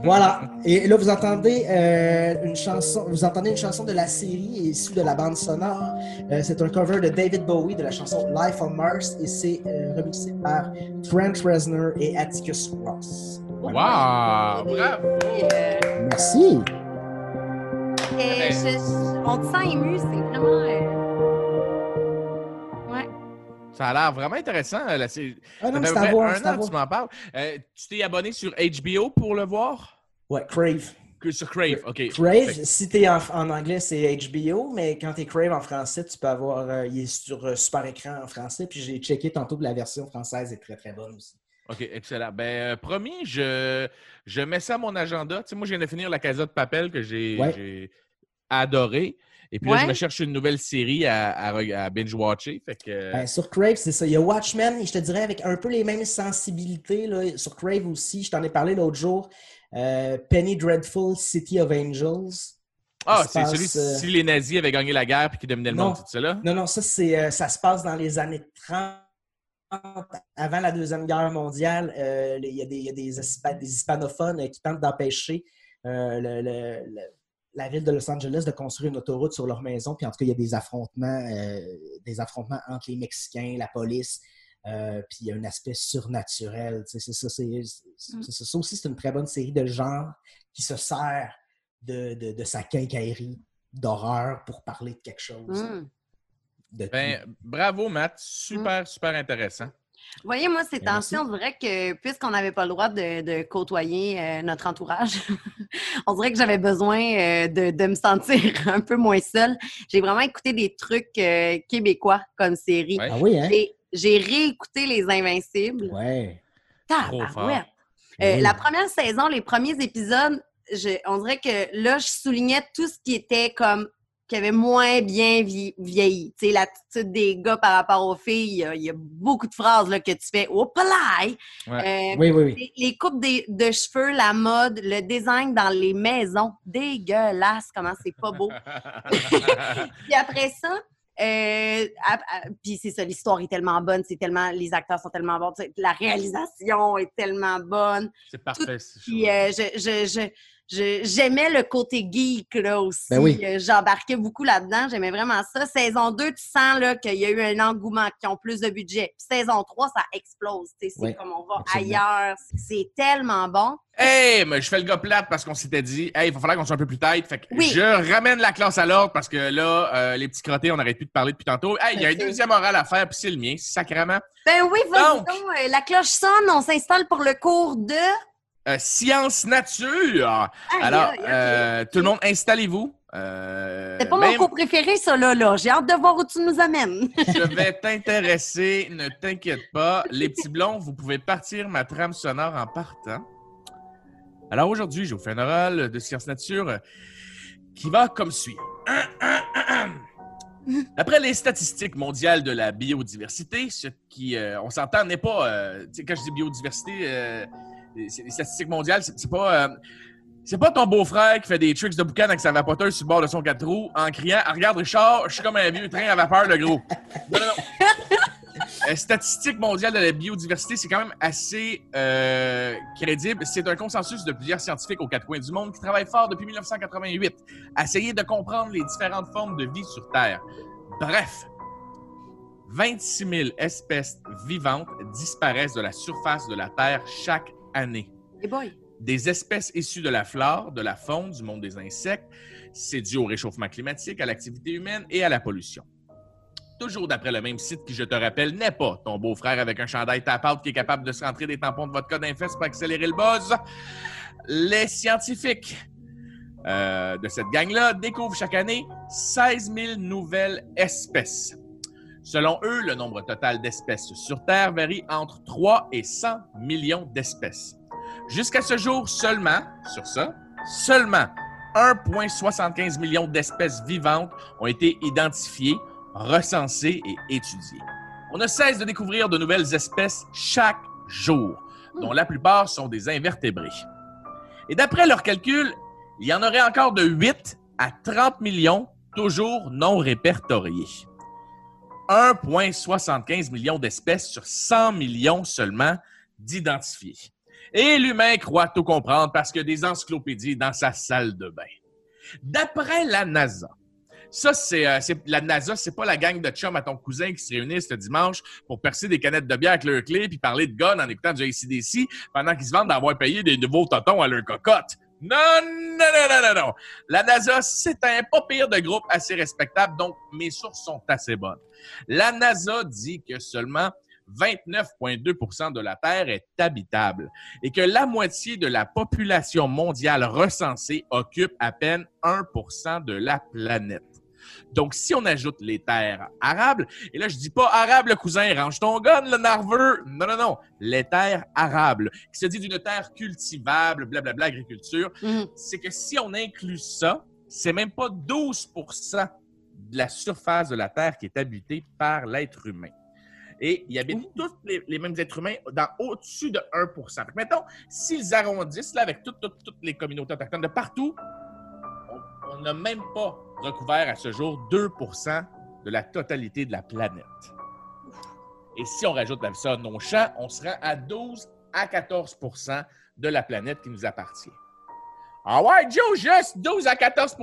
Voilà. Et là, vous entendez euh, une chanson. Vous entendez une chanson de la série issue de la bande sonore. Euh, c'est un cover de David Bowie de la chanson Life on Mars et c'est euh, remixé par Trent Reznor et Atticus Ross. Wow! Bravo! Merci. et je- on te sent ému, c'est vraiment. Euh. Ça a l'air vraiment intéressant. Là, c'est... Ah non, ça mais fait c'est à voir, un an que tu m'en parles. Euh, tu t'es abonné sur HBO pour le voir? Ouais, Crave. Sur Crave, OK. Crave, Fait- si t'es en, en anglais, c'est HBO, mais quand t'es Crave en français, tu peux avoir. euh, il est sur euh, super écran en français, puis j'ai checké tantôt que la version française est très très bonne aussi. OK, excellent. Ben, euh, promis, je, je mets ça à mon agenda. Tu sais, moi, je viens de finir La Casa de Papel que j'ai Ouais. j'ai adoré. Et puis là, je me cherche une nouvelle série à, à binge-watcher. Fait que... euh, Ben, sur Crave, c'est ça. Il y a Watchmen, et je te dirais avec un peu les mêmes sensibilités. Là. Sur Crave aussi, je t'en ai parlé l'autre jour. Euh, Penny Dreadful, City of Angels. ah, c'est celui euh, si les nazis avaient gagné la guerre puis qu'ils dominaient le Non. monde, ça là? Non, non, ça, c'est, euh, ça se passe dans les années 30. Avant la Deuxième Guerre mondiale, euh, il y a des, il y a des, hispa- des hispanophones qui tentent d'empêcher euh, le- le- le- la ville de Los Angeles de construire une autoroute sur leur maison. Puis en tout cas, il y a des affrontements, euh, des affrontements entre les Mexicains, la police. euh, puis il y a un aspect surnaturel. C'est ça, c'est, c'est- c'est ça. Aussi, c'est une très bonne série de genre qui se sert de, de, de sa quincaillerie d'horreur pour parler de quelque chose. De Ben, bravo, Matt. Super, super intéressant. Voyez, moi, ces Ben, temps-ci, on dirait que puisqu'on n'avait pas le droit de, de côtoyer euh, notre entourage, <laughs> on dirait que j'avais besoin euh, de, de me sentir <laughs> un peu moins seule. J'ai vraiment écouté des trucs euh, québécois comme série. Ouais. Ah oui, hein? J'ai- J'ai réécouté Les Invincibles. Ouais. Tabarouette. Euh, Oui. La première saison, les premiers épisodes, je- on dirait que là, je soulignais tout ce qui était comme qui avait moins bien vie- vieilli. Tu sais, l'attitude des gars par rapport aux filles, il y a, il y a beaucoup de phrases là, que tu fais « Oh, palais! Euh, Oui, oui, oui. les, les coupes des- de cheveux, la mode, le design dans les maisons, dégueulasse, comment c'est pas beau. <laughs> Puis après ça, euh, ap- puis c'est ça, l'histoire est tellement bonne, c'est tellement, les acteurs sont tellement bons, la réalisation est tellement bonne. C'est parfait. Puis euh, je, je, je- j'aimais le côté geek là aussi. Ben oui. Euh, J'embarquais beaucoup là-dedans, j'aimais vraiment ça. Saison 2, tu sens là, qu'il y a eu un engouement, qu'ils ont plus de budget. Puis saison 3, ça explose. tu sais, C'est Oui, comme on va absolument. ailleurs. C'est tellement bon. Hey, mais je fais le gars plate parce qu'on s'était dit, hey, il va falloir qu'on soit un peu plus tête. Fait que Oui. je ramène la classe à l'ordre parce que là, euh, les petits crottés, on n'arrête plus de parler depuis tantôt. Hey, il y a un deuxième oral à faire, puis c'est le mien, sacrément. Ben oui, vas-y Donc- donc. euh, La cloche sonne, on s'installe pour le cours de... Euh, science nature. Alors, euh, tout le monde, installez-vous. Euh, C'est pas même- mon cours préféré, ça, là, là. J'ai hâte de voir où tu nous amènes. <laughs> Je vais t'intéresser, ne t'inquiète pas. Les petits blonds, vous pouvez partir ma trame sonore en partant. Alors aujourd'hui, je vous fais un oral de science nature qui va comme suit. D'après les statistiques mondiales de la biodiversité, ce qui, euh, on s'entend, n'est pas. euh, quand je dis biodiversité, c'est- les statistiques mondiales, c'est c'est pas. euh, c'est pas ton beau-frère qui fait des tricks de boucan avec sa vapoteuse sur le bord de son 4 roues en criant Ah, Regarde, Richard, je suis comme un vieux train à vapeur, le gros. Non, non, non. <laughs> Euh, Statistique mondiale de la biodiversité, c'est quand même assez euh, crédible. C'est un consensus de plusieurs scientifiques aux quatre coins du monde qui travaillent fort depuis 1988 à essayer de comprendre les différentes formes de vie sur Terre. Bref, 26 000 espèces vivantes disparaissent de la surface de la Terre chaque année Et boy. des espèces issues de la flore, de la faune, du monde des insectes. C'est dû au réchauffement climatique, à l'activité humaine et à la pollution. Toujours d'après le même site qui, je te rappelle, n'est pas ton beau-frère avec un chandail tap-out qui est capable de se rentrer des tampons de vodka d'un fesse pour accélérer le buzz. Les scientifiques euh, de cette gang-là découvrent chaque année 16 000 nouvelles espèces. Selon eux, le nombre total d'espèces sur Terre varie entre 3 et 100 millions d'espèces. Jusqu'à ce jour seulement, sur ça, seulement 1,75 million d'espèces vivantes ont été identifiées, recensées et étudiées. On ne cesse de découvrir de nouvelles espèces chaque jour, dont la plupart sont des invertébrés. Et d'après leurs calculs, il y en aurait encore de 8 à 30 millions toujours non répertoriés. 1,75 million d'espèces sur 100 millions seulement d'identifiés. Et l'humain croit tout comprendre parce que des encyclopédies dans sa salle de bain. D'après la NASA, ça, c'est euh, la NASA, c'est pas la gang de chums à ton cousin qui se réunissent le dimanche pour percer des canettes de bière avec leur clé puis parler de gun en écoutant du ACDC pendant qu'ils se vendent d'avoir payé des nouveaux totons à leur cocotte. Non, non, non, non, non, non. La NASA, c'est un pas pire de groupe assez respectable, donc mes sources sont assez bonnes. La NASA dit que seulement 29,2% de la Terre est habitable et que la moitié de la population mondiale recensée occupe à peine 1% de la planète. Donc, si on ajoute les terres arables, et là, je dis pas arabe, le cousin, range ton gun, le nerveux. Non, non, non. Les terres arables, qui se dit d'une terre cultivable, blablabla, agriculture, Mhm. c'est que si on inclut ça, c'est même pas 12% de la surface de la Terre qui est habitée par l'être humain. Et il habite tous les, les mêmes êtres humains dans au-dessus de 1 Fait que, mettons, s'ils arrondissent là, avec toutes, les communautés autochtones de partout, on n'a même pas recouvert à ce jour 2% de la totalité de la planète. Et si on rajoute à ça nos champs, on se rend à 12 à 14% de la planète qui nous appartient. Ah ouais, Joe, juste 12 à 14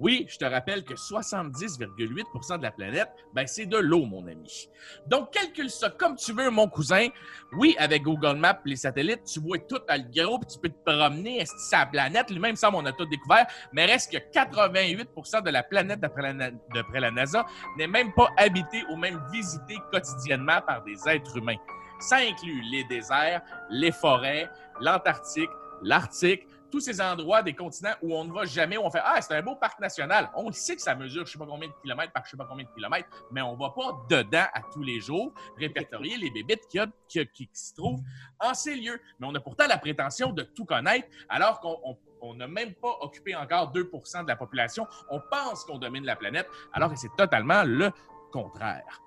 Oui, je te rappelle que 70,8% de la planète, ben c'est de l'eau, mon ami. Donc, calcule ça comme tu veux, mon cousin. Oui, avec Google Maps les satellites, tu vois tout à le gros, puis tu peux te promener sur la planète? Lui-même, ça, on a tout découvert. Mais reste que 88% de la planète, la, d'après la NASA, n'est même pas habitée ou même visitée quotidiennement par des êtres humains. Ça inclut les déserts, les forêts, l'Antarctique, l'Arctique, tous ces endroits des continents où on ne va jamais, où on fait Ah, c'est un beau parc national. On sait que ça mesure je ne sais pas combien de kilomètres par je ne sais pas combien de kilomètres, mais on ne va pas dedans à tous les jours répertorier les bébites qui, se trouvent en ces lieux. Mais on a pourtant la prétention de tout connaître, alors qu'on on- on n'a même pas occupé encore 2% de la population. On pense qu'on domine la planète, alors que c'est totalement le contraire.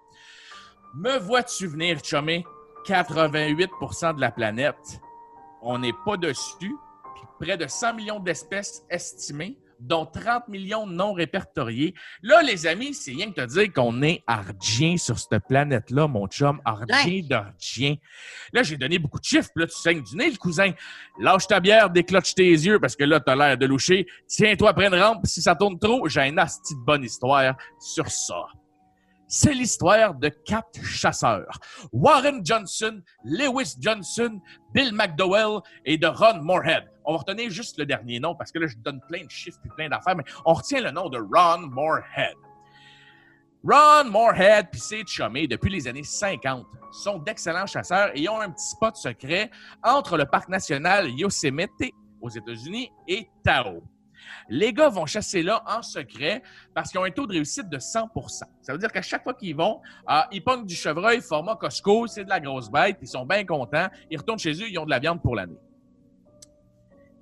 Me vois-tu venir, chumé? 88% de la planète, on n'est pas dessus. Près de 100 millions d'espèces estimées, dont 30 millions non répertoriées. Là, les amis, c'est rien que te dire qu'on est ardien sur cette planète-là, mon chum. Ardien d'ardien. Là, j'ai donné beaucoup de chiffres, puis là, tu saignes du nez, le cousin. Lâche ta bière, décloche tes yeux, parce que là, t'as l'air de loucher. Tiens-toi, prenne rampe, si ça tourne trop, j'ai une asti de bonne histoire sur ça. C'est l'histoire de quatre chasseurs. Warren Johnson, Lewis Johnson, Bill McDowell et de Ron Moorhead. On va retenir juste le dernier nom parce que là, je donne plein de chiffres et plein d'affaires, mais on retient le nom de Ron Moorhead. Ron Moorhead puis ses depuis les années 50, sont d'excellents chasseurs et ont un petit spot secret entre le parc national Yosemite aux États-Unis et Tahoe. Les gars vont chasser là en secret parce qu'ils ont un taux de réussite de 100% Ça veut dire qu'à chaque fois qu'ils vont, ah, ils pognent du chevreuil format Costco, c'est de la grosse bête, ils sont bien contents, ils retournent chez eux, ils ont de la viande pour l'année.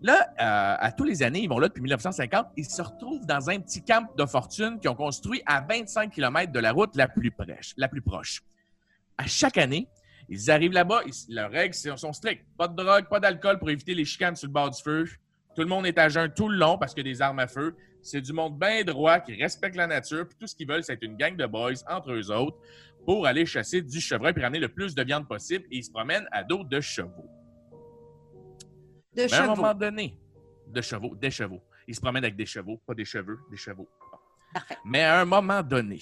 Là, euh, à tous les années, ils vont là depuis 1950, ils se retrouvent dans un petit camp de fortune qu'ils ont construit à 25 km de la route la plus, la plus proche. À chaque année, ils arrivent là-bas, leurs règles sont strictes. Pas de drogue, pas d'alcool pour éviter les chicanes sur le bord du feu. Tout le monde est à jeun tout le long parce a des armes à feu. C'est du monde bien droit qui respecte la nature. Puis tout ce qu'ils veulent, c'est une gang de boys entre eux autres pour aller chasser du chevreuil et ramener le plus de viande possible. Et ils se promènent à dos de chevaux. De Mais à un chevaux. moment donné, de chevaux, des chevaux. Ils se promènent avec des chevaux, pas des cheveux, des chevaux. Parfait. Mais à un moment donné,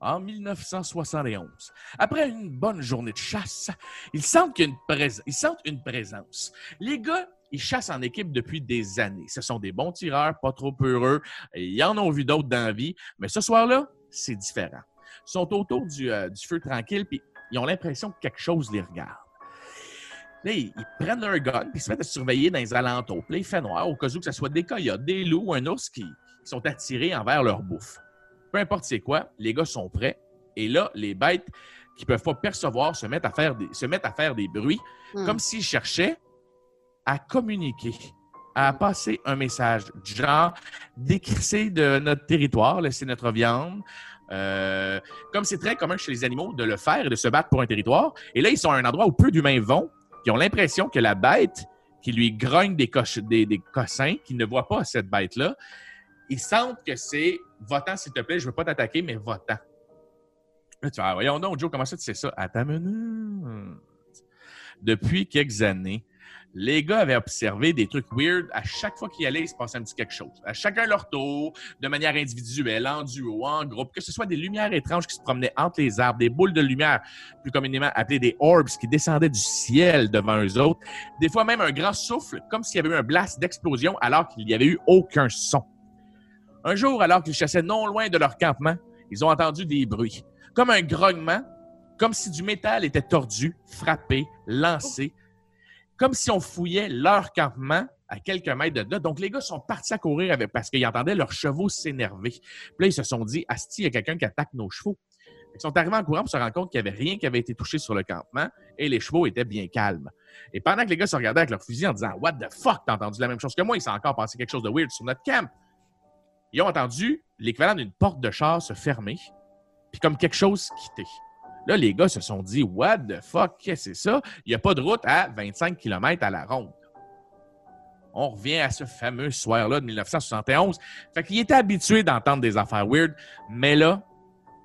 en 1971, après une bonne journée de chasse, ils sentent, une prés- ils sentent une présence. Les gars, ils chassent en équipe depuis des années. Ce sont des bons tireurs, pas trop heureux. Ils en ont vu d'autres dans la vie. Mais ce soir-là, c'est différent. Ils sont autour du, euh, du feu tranquille, puis ils ont l'impression que quelque chose les regarde. Là, ils, ils prennent leur gun, puis ils se mettent à surveiller dans les alentours. Puis là, il fait noir, au cas où que ce soit des coyotes, des loups ou un ours qui, qui sont attirés envers leur bouffe. Peu importe c'est quoi, les gars sont prêts. Et là, les bêtes qui peuvent pas percevoir se mettent à faire des, se mettent à faire des bruits, Hmm. comme s'ils cherchaient à communiquer, à passer un message du genre décrisser de notre territoire, laisser notre viande. Euh, comme c'est très commun chez les animaux de le faire et de se battre pour un territoire. Et là, ils sont à un endroit où peu d'humains vont, qui ont l'impression que la bête qui lui grogne des, des, cossins, qui ne voit pas cette bête-là, ils sentent que c'est votant, s'il te plaît, je veux pas t'attaquer, mais votant. Tu vas, voyons donc, Joe, comment ça tu sais ça? À ta minute. Depuis quelques années, les gars avaient observé des trucs weird. À chaque fois qu'ils allaient, il se passait un petit quelque chose. À chacun leur tour, de manière individuelle, en duo, en groupe, que ce soit des lumières étranges qui se promenaient entre les arbres, des boules de lumière, plus communément appelées des orbs, qui descendaient du ciel devant eux autres. Des fois même un grand souffle, comme s'il y avait eu un blast d'explosion alors qu'il n'y avait eu aucun son. Un jour, alors qu'ils chassaient non loin de leur campement, ils ont entendu des bruits, comme un grognement, comme si du métal était tordu, frappé, lancé, comme si on fouillait leur campement à quelques mètres de là. Donc, les gars sont partis à courir avec, parce qu'ils entendaient leurs chevaux s'énerver. Puis là, ils se sont dit, Asti, il y a quelqu'un qui attaque nos chevaux. Ils sont arrivés en courant pour se rendre compte qu'il n'y avait rien qui avait été touché sur le campement et les chevaux étaient bien calmes. Et pendant que les gars se regardaient avec leurs fusils en disant What the fuck, t'as entendu la même chose que moi, il s'est encore passé quelque chose de weird sur notre camp. Ils ont entendu l'équivalent d'une porte de char se fermer, puis comme quelque chose quitter. Là, les gars se sont dit What the fuck, qu'est-ce que c'est ça? Il n'y a pas de route à 25 km à la ronde. On revient à ce fameux soir-là de 1971. Fait qu'il était habitué d'entendre des affaires weird, mais là,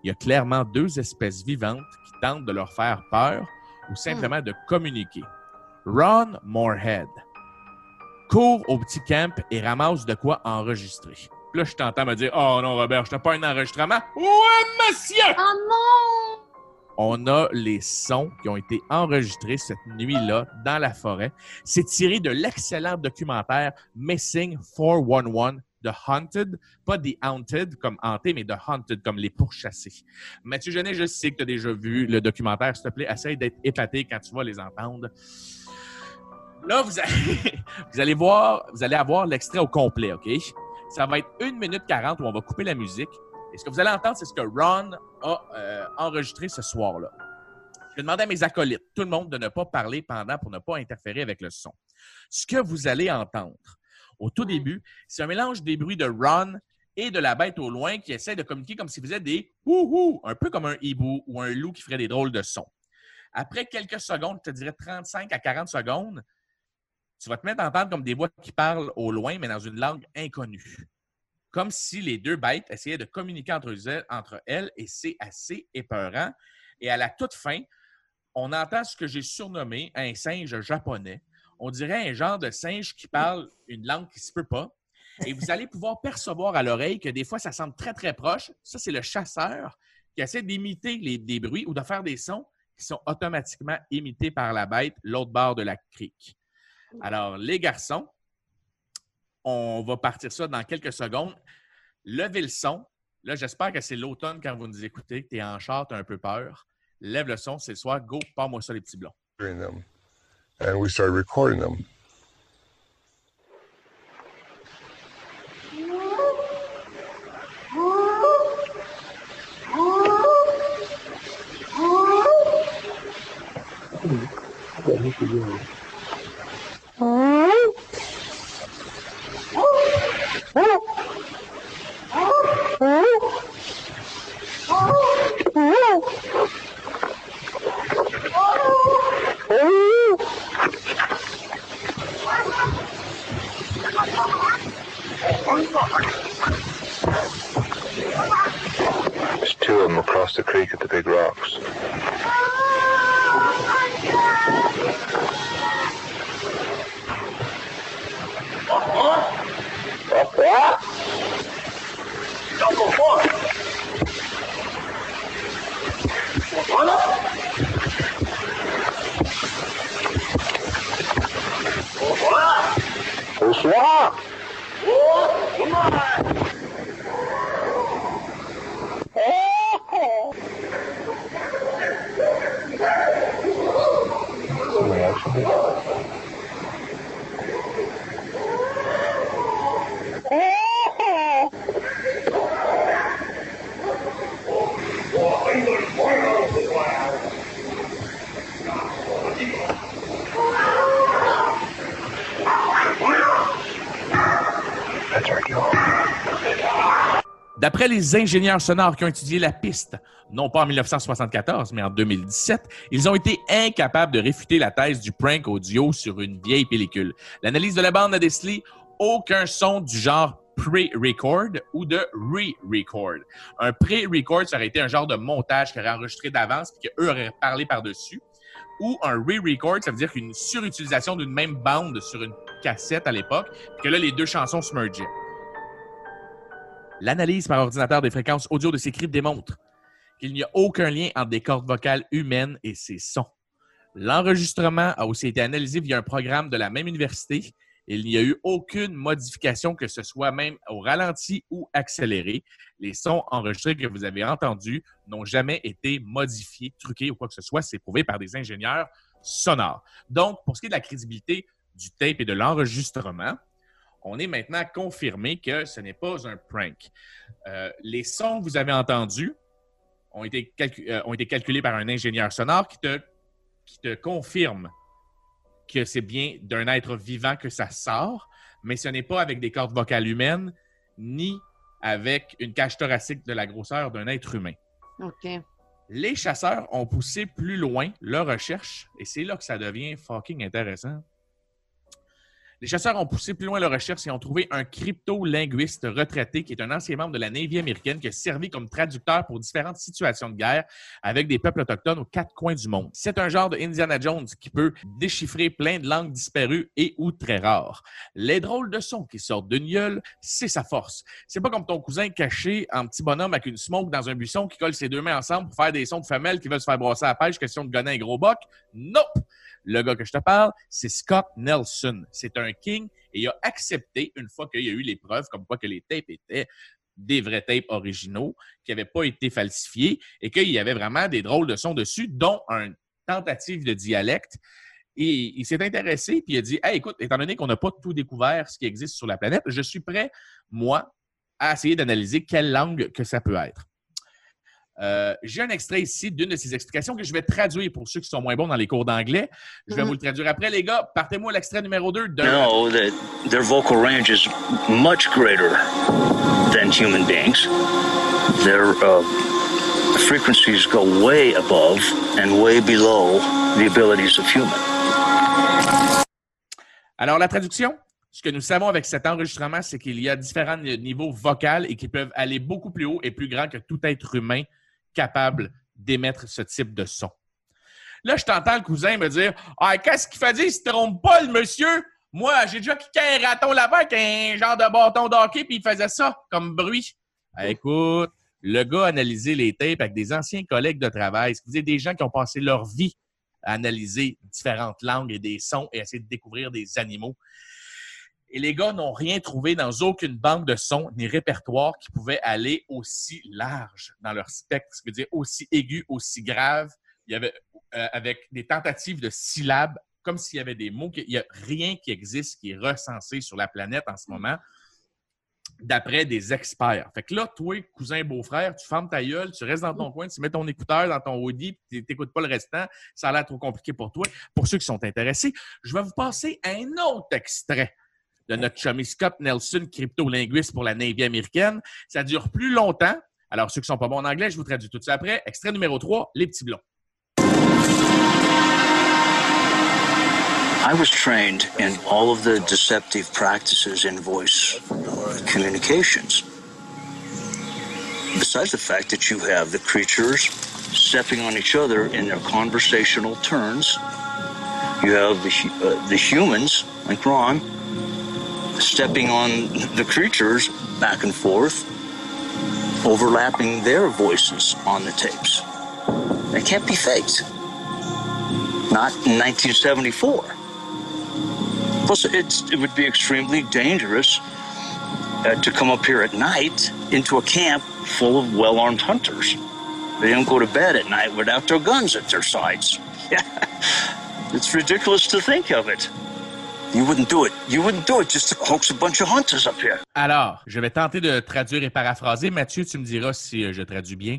il y a clairement deux espèces vivantes qui tentent de leur faire peur ou simplement de communiquer. Ron Moorhead court au petit camp et ramasse de quoi enregistrer. Là, je t'entends me dire Oh non, Robert, je n'ai pas un enregistrement. Ouais, monsieur! Oh non! On a les sons qui ont été enregistrés cette nuit-là dans la forêt. C'est tiré de l'excellent documentaire Missing 411 The Haunted, pas The Haunted comme hanté, mais The Haunted comme les pourchassés. Mathieu Genet, je sais que tu as déjà vu le documentaire. S'il te plaît, essaye d'être épaté quand tu vas les entendre. Là, vous allez, <laughs> vous allez voir, vous allez avoir l'extrait au complet, OK? Ça va être 1 minute 40 où on va couper la musique. Et ce que vous allez entendre, c'est ce que Ron a euh, enregistré ce soir-là. Je vais demander à mes acolytes, tout le monde, de ne pas parler pendant pour ne pas interférer avec le son. Ce que vous allez entendre au tout début, c'est un mélange des bruits de Ron et de la bête au loin qui essaie de communiquer comme s'il faisait des wouhou, un peu comme un hibou ou un loup qui ferait des drôles de sons. Après quelques secondes, je te dirais 35 à 40 secondes, tu vas te mettre à entendre comme des voix qui parlent au loin, mais dans une langue inconnue. Comme si les deux bêtes essayaient de communiquer entre elles, entre elles et c'est assez épeurant. Et à la toute fin, on entend ce que j'ai surnommé un singe japonais. On dirait un genre de singe qui parle une langue qui se peut pas. Et vous allez pouvoir percevoir à l'oreille que des fois, ça semble très, très proche. Ça, c'est le chasseur qui essaie d'imiter les- des bruits ou de faire des sons qui sont automatiquement imités par la bête, l'autre bord de la crique. Alors, les garçons, on va partir ça dans quelques secondes. Levez le son. Là, j'espère que c'est l'automne quand vous nous écoutez, que tu es en char, tu as un peu peur. Lève le son, c'est le soir. Go, pars-moi ça, les petits blonds. them. And we started recording them. There's two of them across the creek at the big rocks. 五号 D'après les ingénieurs sonores qui ont étudié la piste, non pas en 1974, mais en 2017, ils ont été incapables de réfuter la thèse du prank audio sur une vieille pellicule. L'analyse de la bande n'a décelé aucun son du genre pre-record ou de re-record. Un pre-record, ça aurait été un genre de montage qui aurait enregistré d'avance et qu'eux auraient parlé par-dessus. Ou un re-record, ça veut dire qu'une surutilisation d'une même bande sur une cassette à l'époque, que là, les deux chansons se mergeaient. L'analyse par ordinateur des fréquences audio de ces clips démontre qu'il n'y a aucun lien entre des cordes vocales humaines et ces sons. L'enregistrement a aussi été analysé via un programme de la même université il n'y a eu aucune modification, que ce soit même au ralenti ou accéléré. Les sons enregistrés que vous avez entendus n'ont jamais été modifiés, truqués ou quoi que ce soit. C'est prouvé par des ingénieurs sonores. Donc, pour ce qui est de la crédibilité du tape et de l'enregistrement, on est maintenant confirmé que ce n'est pas un prank. Euh, les sons que vous avez entendus ont été, euh, ont été calculés par un ingénieur sonore qui te, qui te confirme que c'est bien d'un être vivant que ça sort, mais ce n'est pas avec des cordes vocales humaines ni avec une cage thoracique de la grosseur d'un être humain. OK. Les chasseurs ont poussé plus loin leur recherche et c'est là que ça devient fucking intéressant. Les chasseurs ont poussé plus loin leur recherche et ont trouvé un crypto-linguiste retraité qui est un ancien membre de la Navy américaine qui a servi comme traducteur pour différentes situations de guerre avec des peuples autochtones aux quatre coins du monde. C'est un genre de Indiana Jones qui peut déchiffrer plein de langues disparues et ou très rares. Les drôles de sons qui sortent d'une gueule, c'est sa force. C'est pas comme ton cousin caché en petit bonhomme avec une smoke dans un buisson qui colle ses deux mains ensemble pour faire des sons de femelles qui veulent se faire brosser à la pêche, question de gonner un gros boc. Nope! Le gars que je te parle, c'est Scott Nelson. C'est un king Et il a accepté, une fois qu'il y a eu les preuves, comme quoi que les tapes étaient des vrais tapes originaux, qui n'avaient pas été falsifiés et qu'il y avait vraiment des drôles de sons dessus, dont une tentative de dialecte. Et il s'est intéressé, puis il a dit Hey, écoute, étant donné qu'on n'a pas tout découvert ce qui existe sur la planète, je suis prêt, moi, à essayer d'analyser quelle langue que ça peut être. Euh, J'ai un extrait ici d'une de ces explications que je vais traduire pour ceux qui sont moins bons dans les cours d'anglais. Je vais Mhm. vous le traduire après, les gars. Partez-moi l'extrait numéro 2 de. their vocal range is much greater than human beings. Their uh, frequencies go way above and way below the abilities of humans. Alors, la traduction, ce que nous savons avec cet enregistrement, c'est qu'il y a différents ni- niveaux vocaux et qui peuvent aller beaucoup plus haut et plus grand que tout être humain capable d'émettre ce type de son. Là, je t'entends le cousin me dire Ah, qu'est-ce qu'il fait dire? Il se trompe pas, le monsieur. Moi, j'ai déjà kické un raton là-bas avec un genre de bâton d'hockey, puis il faisait ça comme bruit. Ah, écoute, le gars a analysé les tapes avec des anciens collègues de travail. C'est des gens qui ont passé leur vie à analyser différentes langues et des sons et essayer de découvrir des animaux? Et les gars n'ont rien trouvé dans aucune banque de sons ni répertoire qui pouvait aller aussi large dans leur spectre, ce qui veut dire aussi aigu, aussi grave. Il y avait euh, avec des tentatives de syllabes, comme s'il y avait des mots. Il n'y a rien qui existe qui est recensé sur la planète en ce moment, d'après des experts. Fait que là, toi, cousin beau-frère, tu fermes ta gueule, tu restes dans ton coin, tu mets ton écouteur dans ton puis tu n'écoutes pas le restant. Ça a l'air trop compliqué pour toi. Pour ceux qui sont intéressés, je vais vous passer un autre extrait de notre chummy Scott Nelson, crypto-linguiste pour la Navy américaine. Ça dure plus longtemps. Alors, ceux qui sont pas bons en anglais, je vous traduis tout ça après. Extrait numéro 3, Les petits blonds. I was trained in all of the deceptive practices in voice communications. Besides the fact that you have the creatures stepping on each other in their conversational turns, you have the, uh, the humans, like Ron, stepping on the creatures back and forth, overlapping their voices on the tapes. They can't be faked. Not in 1974. Plus, it would be extremely dangerous uh, to come up here at night into a camp full of well armed hunters. They don't go to bed at night without their guns at their sides. <laughs> it's ridiculous to think of it. You wouldn't do it. You wouldn't do it just to coax a bunch of hunters up here. Alors, je vais tenter de traduire et paraphraser. Mathieu, tu me diras si euh, je traduis bien.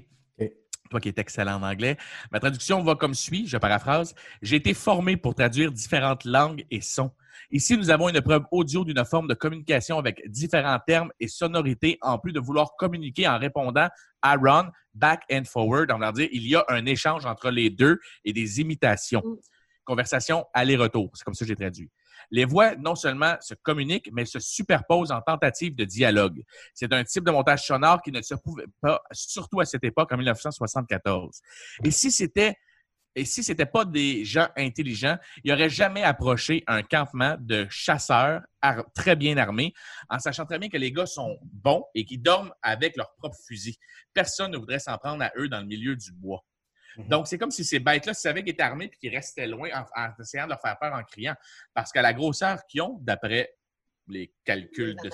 Toi qui es excellent en anglais. Ma traduction va comme suit, je paraphrase. J'ai été formé pour traduire différentes langues et sons. Ici, nous avons une preuve audio d'une forme de communication avec différents termes et sonorités, en plus de vouloir communiquer en répondant à run, back and forward. On va dire, il y a un échange entre les deux et des imitations. Mm. Conversation aller-retour. C'est comme ça que j'ai traduit. Les voix non seulement se communiquent, mais se superposent en tentative de dialogue. C'est un type de montage sonore qui ne se pouvait pas, surtout à cette époque, en 1974. Et si c'était et si c'était pas des gens intelligents, ils n'auraient jamais approché un campement de chasseurs très bien armés, en sachant très bien que les gars sont bons et qu'ils dorment avec leur propre fusil. Personne ne voudrait s'en prendre à eux dans le milieu du bois. Mhm. Donc, c'est comme si ces bêtes-là savaient qu'ils étaient armés et qu'ils restaient loin en, en essayant de leur faire peur en criant. Parce qu'à la grosseur qu'ils ont, d'après les calculs de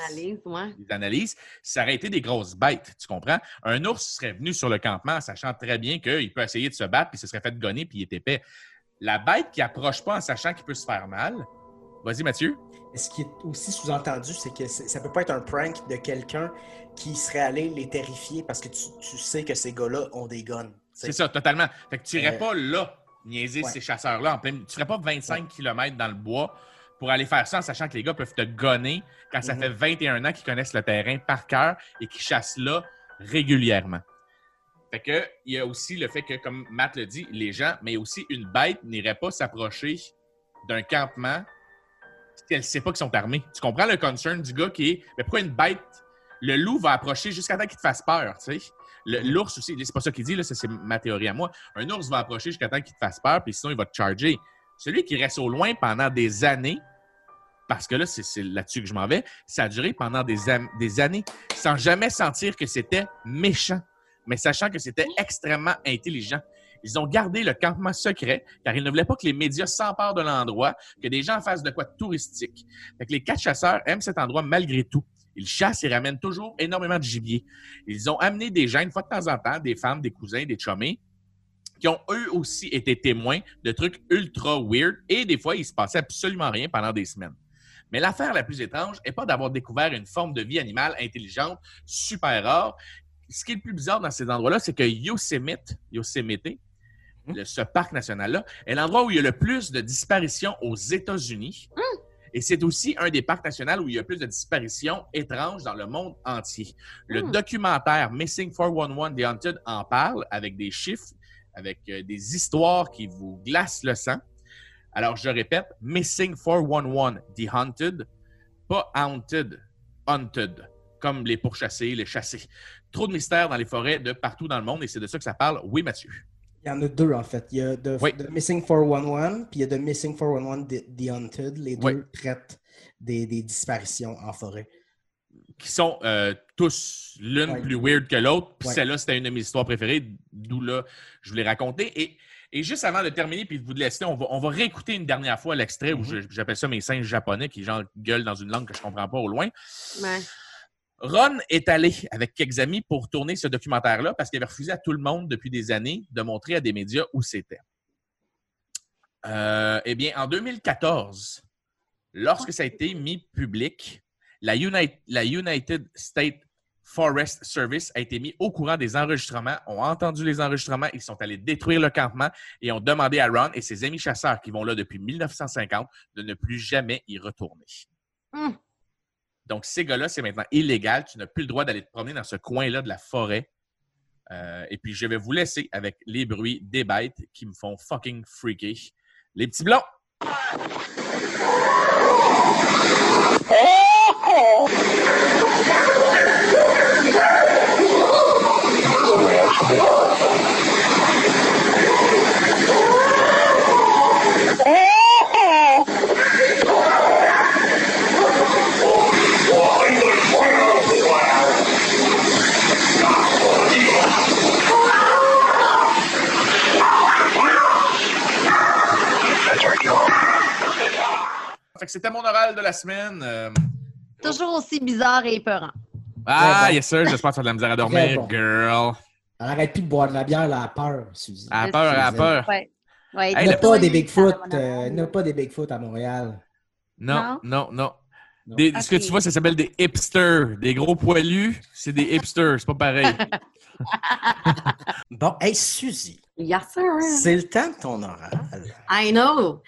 ouais. les analyses, ça aurait été des grosses bêtes, tu comprends? Un ours serait venu sur le campement en sachant très bien qu'il peut essayer de se battre, puis il se serait fait gonner, puis il est épais. La bête qui approche pas en sachant qu'il peut se faire mal, vas-y Mathieu. Ce qui est aussi sous-entendu, c'est que ça peut pas être un prank de quelqu'un qui serait allé les terrifier parce que tu, tu sais que ces gars-là ont des guns. C'est ça, totalement. Fait que tu irais Euh, pas là niaiser ouais. ces chasseurs-là en plein. Tu ferais pas 25 km dans le bois pour aller faire ça en sachant que les gars peuvent te gonner quand ça Mhm. fait 21 ans qu'ils connaissent le terrain par cœur et qu'ils chassent là régulièrement. Fait que il y a aussi le fait que, comme Matt le dit, les gens, mais aussi une bête n'irait pas s'approcher d'un campement si elle ne sait pas qu'ils sont armés. Tu comprends le concern du gars qui est Mais pourquoi une bête Le loup va approcher jusqu'à temps qu'il te fasse peur, tu sais? L'ours aussi, c'est pas ça qu'il dit, là, c'est ma théorie à moi. Un ours va approcher jusqu'à temps qu'il te fasse peur, puis sinon il va te charger. Celui qui reste au loin pendant des années, parce que là, c'est là-dessus que je m'en vais, ça a duré pendant des, des années, sans jamais sentir que c'était méchant, mais sachant que c'était extrêmement intelligent. Ils ont gardé le campement secret car ils ne voulaient pas que les médias s'emparent de l'endroit, que des gens fassent de quoi touristique. Fait que les quatre chasseurs aiment cet endroit malgré tout. Ils chassent et ramènent toujours énormément de gibier. Ils ont amené des gens, une fois de temps en temps, des femmes, des cousins, des chummés, qui ont eux aussi été témoins de trucs ultra weird et des fois, il se passait absolument rien pendant des semaines. Mais l'affaire la plus étrange n'est pas d'avoir découvert une forme de vie animale intelligente, super rare. Ce qui est le plus bizarre dans ces endroits-là, c'est que Yosemite, Yosemite, le- ce parc national-là, est l'endroit où il y a le plus de disparitions aux États-Unis. Et c'est aussi un des parcs nationaux où il y a plus de disparitions étranges dans le monde entier. Le Hmm. documentaire Missing 411 The Haunted en parle avec des chiffres, avec euh, des histoires qui vous glacent le sang. Alors, je répète, Missing 411 The Haunted, pas Haunted, Haunted, comme les pourchassés, les chassés. Trop de mystères dans les forêts de partout dans le monde et c'est de ça que ça parle. Oui, Mathieu. Il y en a deux, en fait. Il y a The, Oui. The Missing 411, puis il y a The Missing 411 The, The Haunted. Les deux Oui. traitent des, des disparitions en forêt. qui sont euh, tous l'une plus weird que l'autre. Puis celle-là, c'était une de mes histoires préférées, d'où là, je voulais raconter. Et, et juste avant de terminer puis de vous laisser, on va, on va réécouter une dernière fois l'extrait où je- j'appelle ça mes singes japonais qui genre gueulent dans une langue que je comprends pas au loin. Ouais. Ron est allé avec quelques amis pour tourner ce documentaire-là parce qu'il avait refusé à tout le monde depuis des années de montrer à des médias où c'était. Euh, eh bien, en 2014, lorsque ça a été mis public, la, Uni- la United States Forest Service a été mis au courant des enregistrements, ont entendu les enregistrements, ils sont allés détruire le campement et ont demandé à Ron et ses amis chasseurs qui vont là depuis 1950 de ne plus jamais y retourner. Hum. Donc, ces gars-là, c'est maintenant illégal. Tu n'as plus le droit d'aller te promener dans ce coin-là de la forêt. Euh, et puis, je vais vous laisser avec les bruits des bêtes qui me font fucking freaker. Les petits blonds! <laughs> Fait que c'était mon oral de la semaine. Euh, Toujours aussi bizarre et épeurant. Ah, yes sir, j'espère que tu as de la misère à dormir, bon. girl. Elle arrête plus de boire de la bière, là, à peur, Suzy. À Je peur, à sais. peur. Ouais. Ouais, Hey, Il n'y a le- pas des Oui, Bigfoot. euh, a pas des Bigfoot à Montréal. Non, non, non. Non. Des- Ce que tu vois, ça s'appelle des hipsters. Des gros poilus, c'est des hipsters. C'est pas pareil. <laughs> Bon, hey, Suzy, Yes, sir. c'est le temps de ton oral. I know.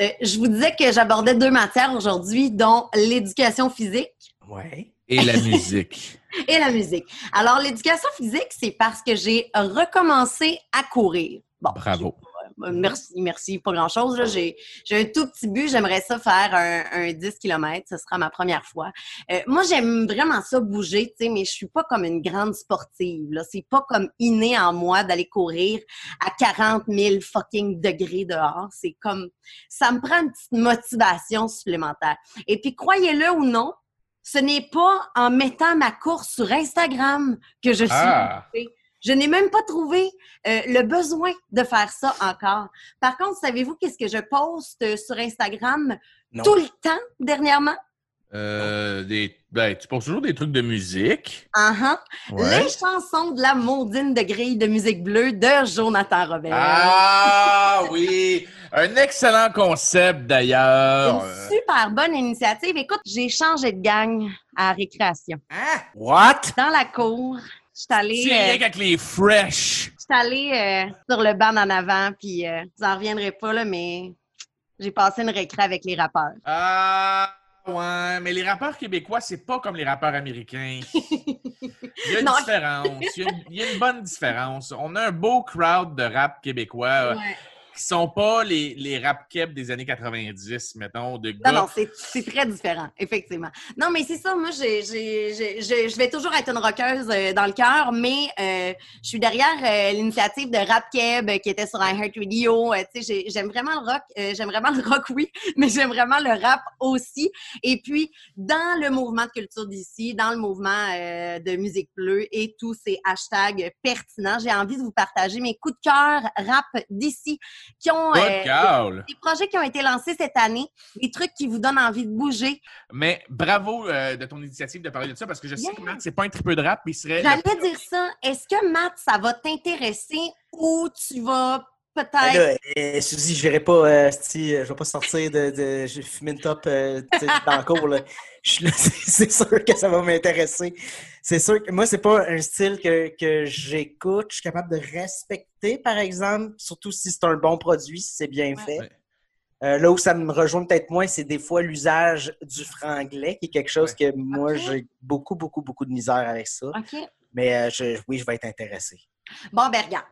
Euh, je vous disais que j'abordais deux matières aujourd'hui, dont l'éducation physique Ouais. Et la musique. <laughs> et la musique. Alors, l'éducation physique, c'est parce que j'ai recommencé à courir. Bon, Bravo. Euh, Merci, merci, pas grand-chose. J'ai un tout petit but, j'aimerais ça faire un, un 10 km, ce sera ma première fois. Euh, moi, j'aime vraiment ça bouger, tu sais, mais je suis pas comme une grande sportive. C'est pas comme inné en moi d'aller courir à 40 000 fucking degrés dehors. C'est comme, ça me prend une petite motivation supplémentaire. Et puis, croyez-le ou non, ce n'est pas en mettant ma course sur Instagram que je suis Ah. motivée. Je n'ai même pas trouvé euh, le besoin de faire ça encore. Par contre, savez-vous qu'est-ce que je poste sur Instagram Non. tout le temps dernièrement? Euh, des, ben, tu poses toujours des trucs de musique. Uh-huh. Ouais. Les chansons de la maudine de grille de musique bleue de Jonathan Robert. Ah oui! Un excellent concept d'ailleurs. Une super bonne initiative. Écoute, j'ai changé de gang à récréation. Hein? What? Dans la cour, suis allée, euh, qu'avec les fresh. je suis allée, euh, sur le banc en avant, puis euh, vous en reviendrez pas, là, mais j'ai passé une récré avec les rappeurs. Ah ouais, mais les rappeurs québécois, c'est pas comme les rappeurs américains. <laughs> Il y a une Non. différence. Il y a une, il y a une bonne différence. On a un beau crowd de rap québécois. Ouais. Qui sont pas les, les rap keb des années 90, mettons, de gars. Non, non, c'est c'est très différent, effectivement. Non, mais c'est ça, moi, j'ai- j'ai- j'ai- je vais toujours être une rockeuse euh, dans le cœur, mais euh, je suis derrière euh, l'initiative de Rap Keb euh, qui était sur iHeartRadio. Euh, tu sais, j'ai- j'aime vraiment le rock, euh, j'aime vraiment le rock, oui, <laughs> mais j'aime vraiment le rap aussi. Et puis, dans le mouvement de culture d'ici, dans le mouvement euh, de musique bleue et tous ces hashtags pertinents, j'ai envie de vous partager mes coups de cœur rap d'ici qui ont euh, des projets qui ont été lancés cette année, des trucs qui vous donnent envie de bouger. Mais bravo euh, de ton initiative de parler de ça parce que je sais que Matt, c'est pas un tripeux de rap, mais il serait. le- J'allais dire ça. Est-ce que Matt, ça va t'intéresser ou tu vas peut-être. euh, Suzy, je verrai pas, euh, sti, euh, je vais pas sortir de, de je une top euh, dans le cours. là. Je suis là, <laughs> c'est sûr que ça va m'intéresser. C'est sûr que moi, c'est pas un style que, que j'écoute. Je suis capable de respecter, par exemple, surtout si c'est un bon produit, si c'est bien fait. Ouais. Euh, là où ça me rejoint peut-être moins, c'est des fois l'usage du franglais, qui est quelque chose que moi, j'ai beaucoup, beaucoup, beaucoup de misère avec ça. Mais euh, je- oui, je vais être intéressé. Bon, ben, regarde.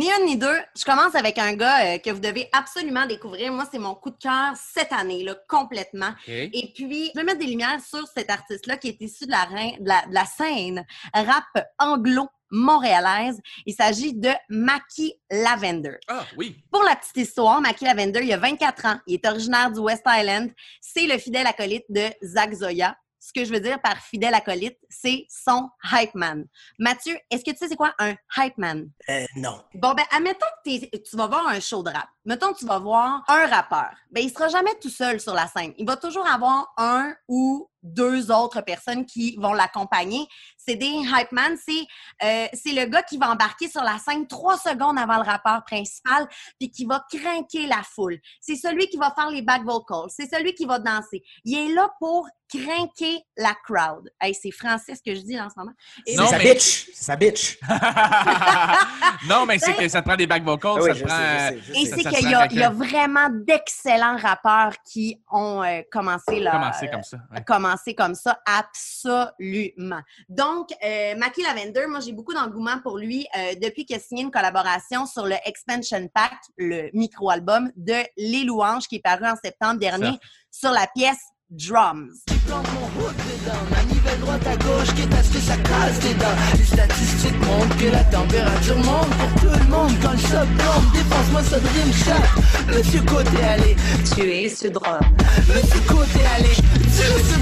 Ni un ni deux, je commence avec un gars euh, que vous devez absolument découvrir. Moi, c'est mon coup de cœur cette année, là, complètement. Et puis, je vais mettre des lumières sur cet artiste-là qui est issu de la, rein- de la, de la scène rap anglo-montréalaise. Il s'agit de Mackie Lavender. Ah, oui. Pour la petite histoire, Mackie Lavender, il a 24 ans. Il est originaire du West Island. C'est le fidèle acolyte de Zach Zoya. Ce que je veux dire par fidèle acolyte, c'est son hype man. Mathieu, est-ce que tu sais c'est quoi un hype man? Euh, non. Bon, ben, admettons que tu vas voir un show de rap. Mettons que tu vas voir un rappeur. Ben, il sera jamais tout seul sur la scène. Il va toujours avoir un ou deux autres personnes qui vont l'accompagner. C'est des hype man. C'est euh, c'est le gars qui va embarquer sur la scène trois secondes avant le rappeur principal puis qui va craquer la foule. C'est celui qui va faire les back vocals. C'est celui qui va danser. Il est là pour craquer la crowd. Hey, c'est français ce que je dis là, en ce moment. Et Non, C'est sa mais- bitch. C'est sa bitch. <laughs> non, mais c'est que ça te prend des back vocals, Ah oui, ça te prend. sais, je sais, je Et sais. c'est ça qu'il y, y a vraiment d'excellents rappeurs qui ont euh, commencé leur, commencer comme ça. ouais. commencé comme ça, absolument. Donc, euh, Mackie Lavender, moi, j'ai beaucoup d'engouement pour lui euh, depuis qu'il a signé une collaboration sur le Expansion Pack, le micro-album de Les Louanges, qui est paru en septembre dernier sur la pièce Drums. Plante mon hook dedans. Manivelle droite à gauche, quitte à ce que ça casse des dents. Les statistiques montrent que la température monte pour tout le monde. Quand le choc tombe, dépense-moi ça dream shot. Monsieur Côté, allez. Tu es ce drame. Monsieur Côté, allez. Tu es ce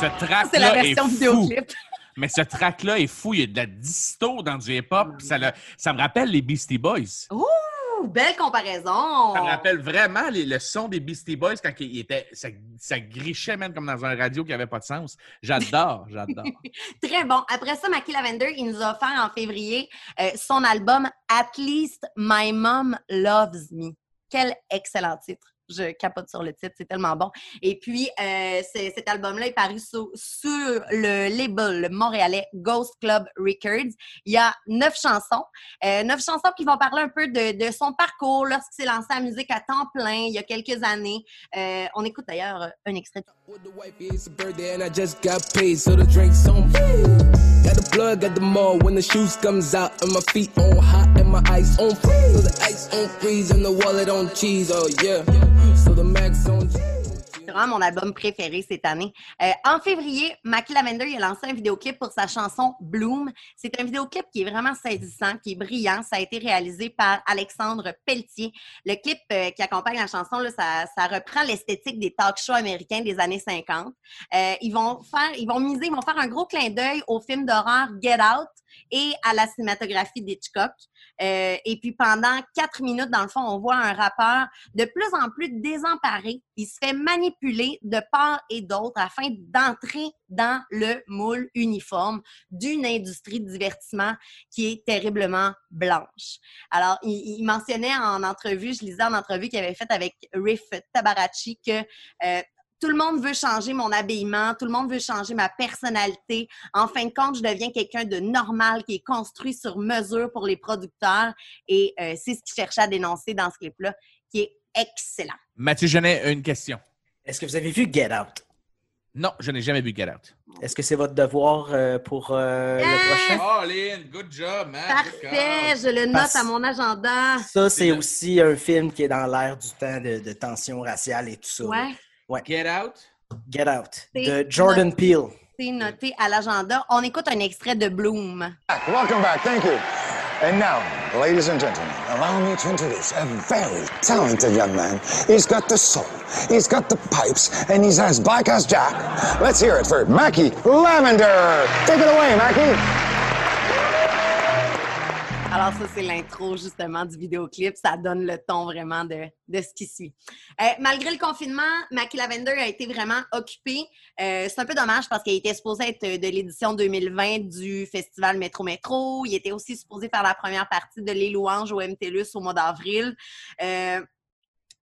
Ce track-là C'est la est version fou. vidéoclip. Mais ce track-là est fou. Il y a de la disto dans du hip-hop. Ça, ça me rappelle les Beastie Boys. Ouh, belle comparaison. Ça me rappelle vraiment les- le son des Beastie Boys quand il était, ça, ça grichait même comme dans un radio qui avait pas de sens. J'adore, <laughs> j'adore. Très bon. Après ça, Mackie Lavender, il nous a offert en février euh, son album At Least My Mom Loves Me. Quel excellent titre. Je capote sur le titre, c'est tellement bon. Et puis, euh, cet album-là est paru sur, le label montréalais Ghost Club Records. Il y a neuf chansons. Euh, neuf chansons qui vont parler un peu de, son parcours lorsqu'il s'est lancé à la musique à temps plein il y a quelques années. Euh, on écoute d'ailleurs un extrait. My ice on freeze. So the ice on freeze and the wallet on cheese, oh yeah. So the max on cheese. C'est vraiment mon album préféré cette année. Euh, en février, Mackie Lavender a lancé un vidéoclip pour sa chanson Bloom. C'est un vidéoclip qui est vraiment saisissant, qui est brillant. Ça a été réalisé par Alexandre Pelletier. Le clip euh, qui accompagne la chanson, ça reprend l'esthétique des talk shows américains des années 50. Euh, ils vont faire, ils vont miser, ils vont faire un gros clin d'œil au film d'horreur Get Out et à la cinématographie d'Hitchcock. Euh, et puis pendant quatre minutes, dans le fond, on voit un rappeur de plus en plus désemparé. Il se fait manipuler de part et d'autre afin d'entrer dans le moule uniforme d'une industrie de divertissement qui est terriblement blanche. Alors, il, il mentionnait en entrevue, je lisais en entrevue qu'il avait fait avec Riff Tabarachi que euh, tout le monde veut changer mon habillement, tout le monde veut changer ma personnalité. En fin de compte, je deviens quelqu'un de normal qui est construit sur mesure pour les producteurs. Et euh, c'est ce qu'il cherchait à dénoncer dans ce clip-là, qui est excellent. Mathieu Genet, une question. Est-ce que vous avez vu Get Out? Non, je n'ai jamais vu Get Out. Est-ce que c'est votre devoir euh, pour euh, le prochain? Oh, Lynn, good job, man. Good Parfait, je le note Parce- à mon agenda. Ça, C'est aussi un film qui est dans l'air du temps de, de tension raciale et tout ça. Ouais, Get Out. Get Out, C'est de Jordan Peele. c'est noté à l'agenda. On écoute un extrait de Bloom. Welcome back. Thank you. And now, ladies and gentlemen, allow me to introduce a very talented young man. He's got the soul, he's got the pipes, and he's as black as Jack. Let's hear it for Mackie Lavender. Take it away, Mackie. Alors ça, c'est l'intro justement du vidéoclip. Ça donne le ton vraiment de, de ce qui suit. Euh, malgré le confinement, Mackie Lavender a été vraiment occupé. Euh, c'est un peu dommage parce qu'il était supposé être de l'édition 2020 du festival Métro Métro. Il était aussi supposé faire la première partie de Les Louanges au MTLUS au mois d'avril. Euh,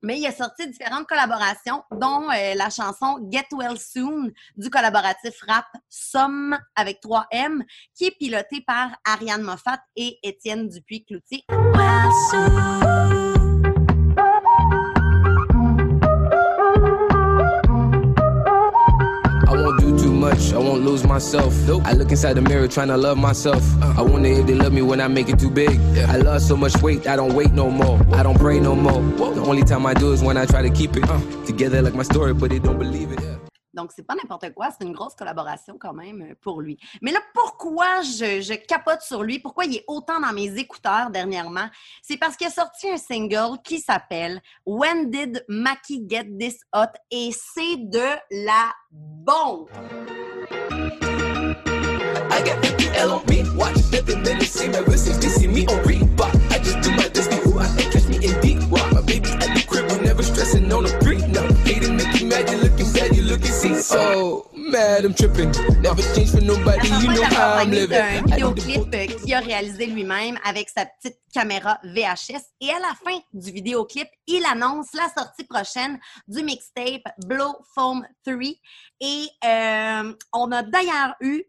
mais il a sorti différentes collaborations, dont euh, la chanson Get Well Soon du collaboratif rap Somme avec 3M, qui est piloté par Ariane Moffat et Étienne Dupuis-Cloutier. Lose myself. I look inside the mirror trying to love myself. I wonder if they love me when I make it too big. I lost so much weight, I don't wait no more. I don't pray no more. The only time I do is when I try to keep it together like my story, but they don't believe it. Donc, c'est pas n'importe quoi, c'est une grosse collaboration quand même euh, pour lui. Mais là, pourquoi je, je capote sur lui? Pourquoi il est autant dans mes écouteurs dernièrement? C'est parce qu'il a sorti un single qui s'appelle When Did Mackie Get This Hot? Et c'est de la bombe! I got L on me, watch nothing that they see ever since they see me on Reebok. I just do my destiny, who I ain't catch me in deep rock. My baby at the crib, we never stressing on the street. No, hating, make you mad, you looking bad, you looking see. So mad, I'm tripping. Never change for nobody, you know how I'm living. vidéoclip euh, qu'il a réalisé lui-même avec sa petite caméra VHS. Et à la fin du vidéoclip, il annonce la sortie prochaine du mixtape Blow Foam 3. Et euh, on a d'ailleurs eu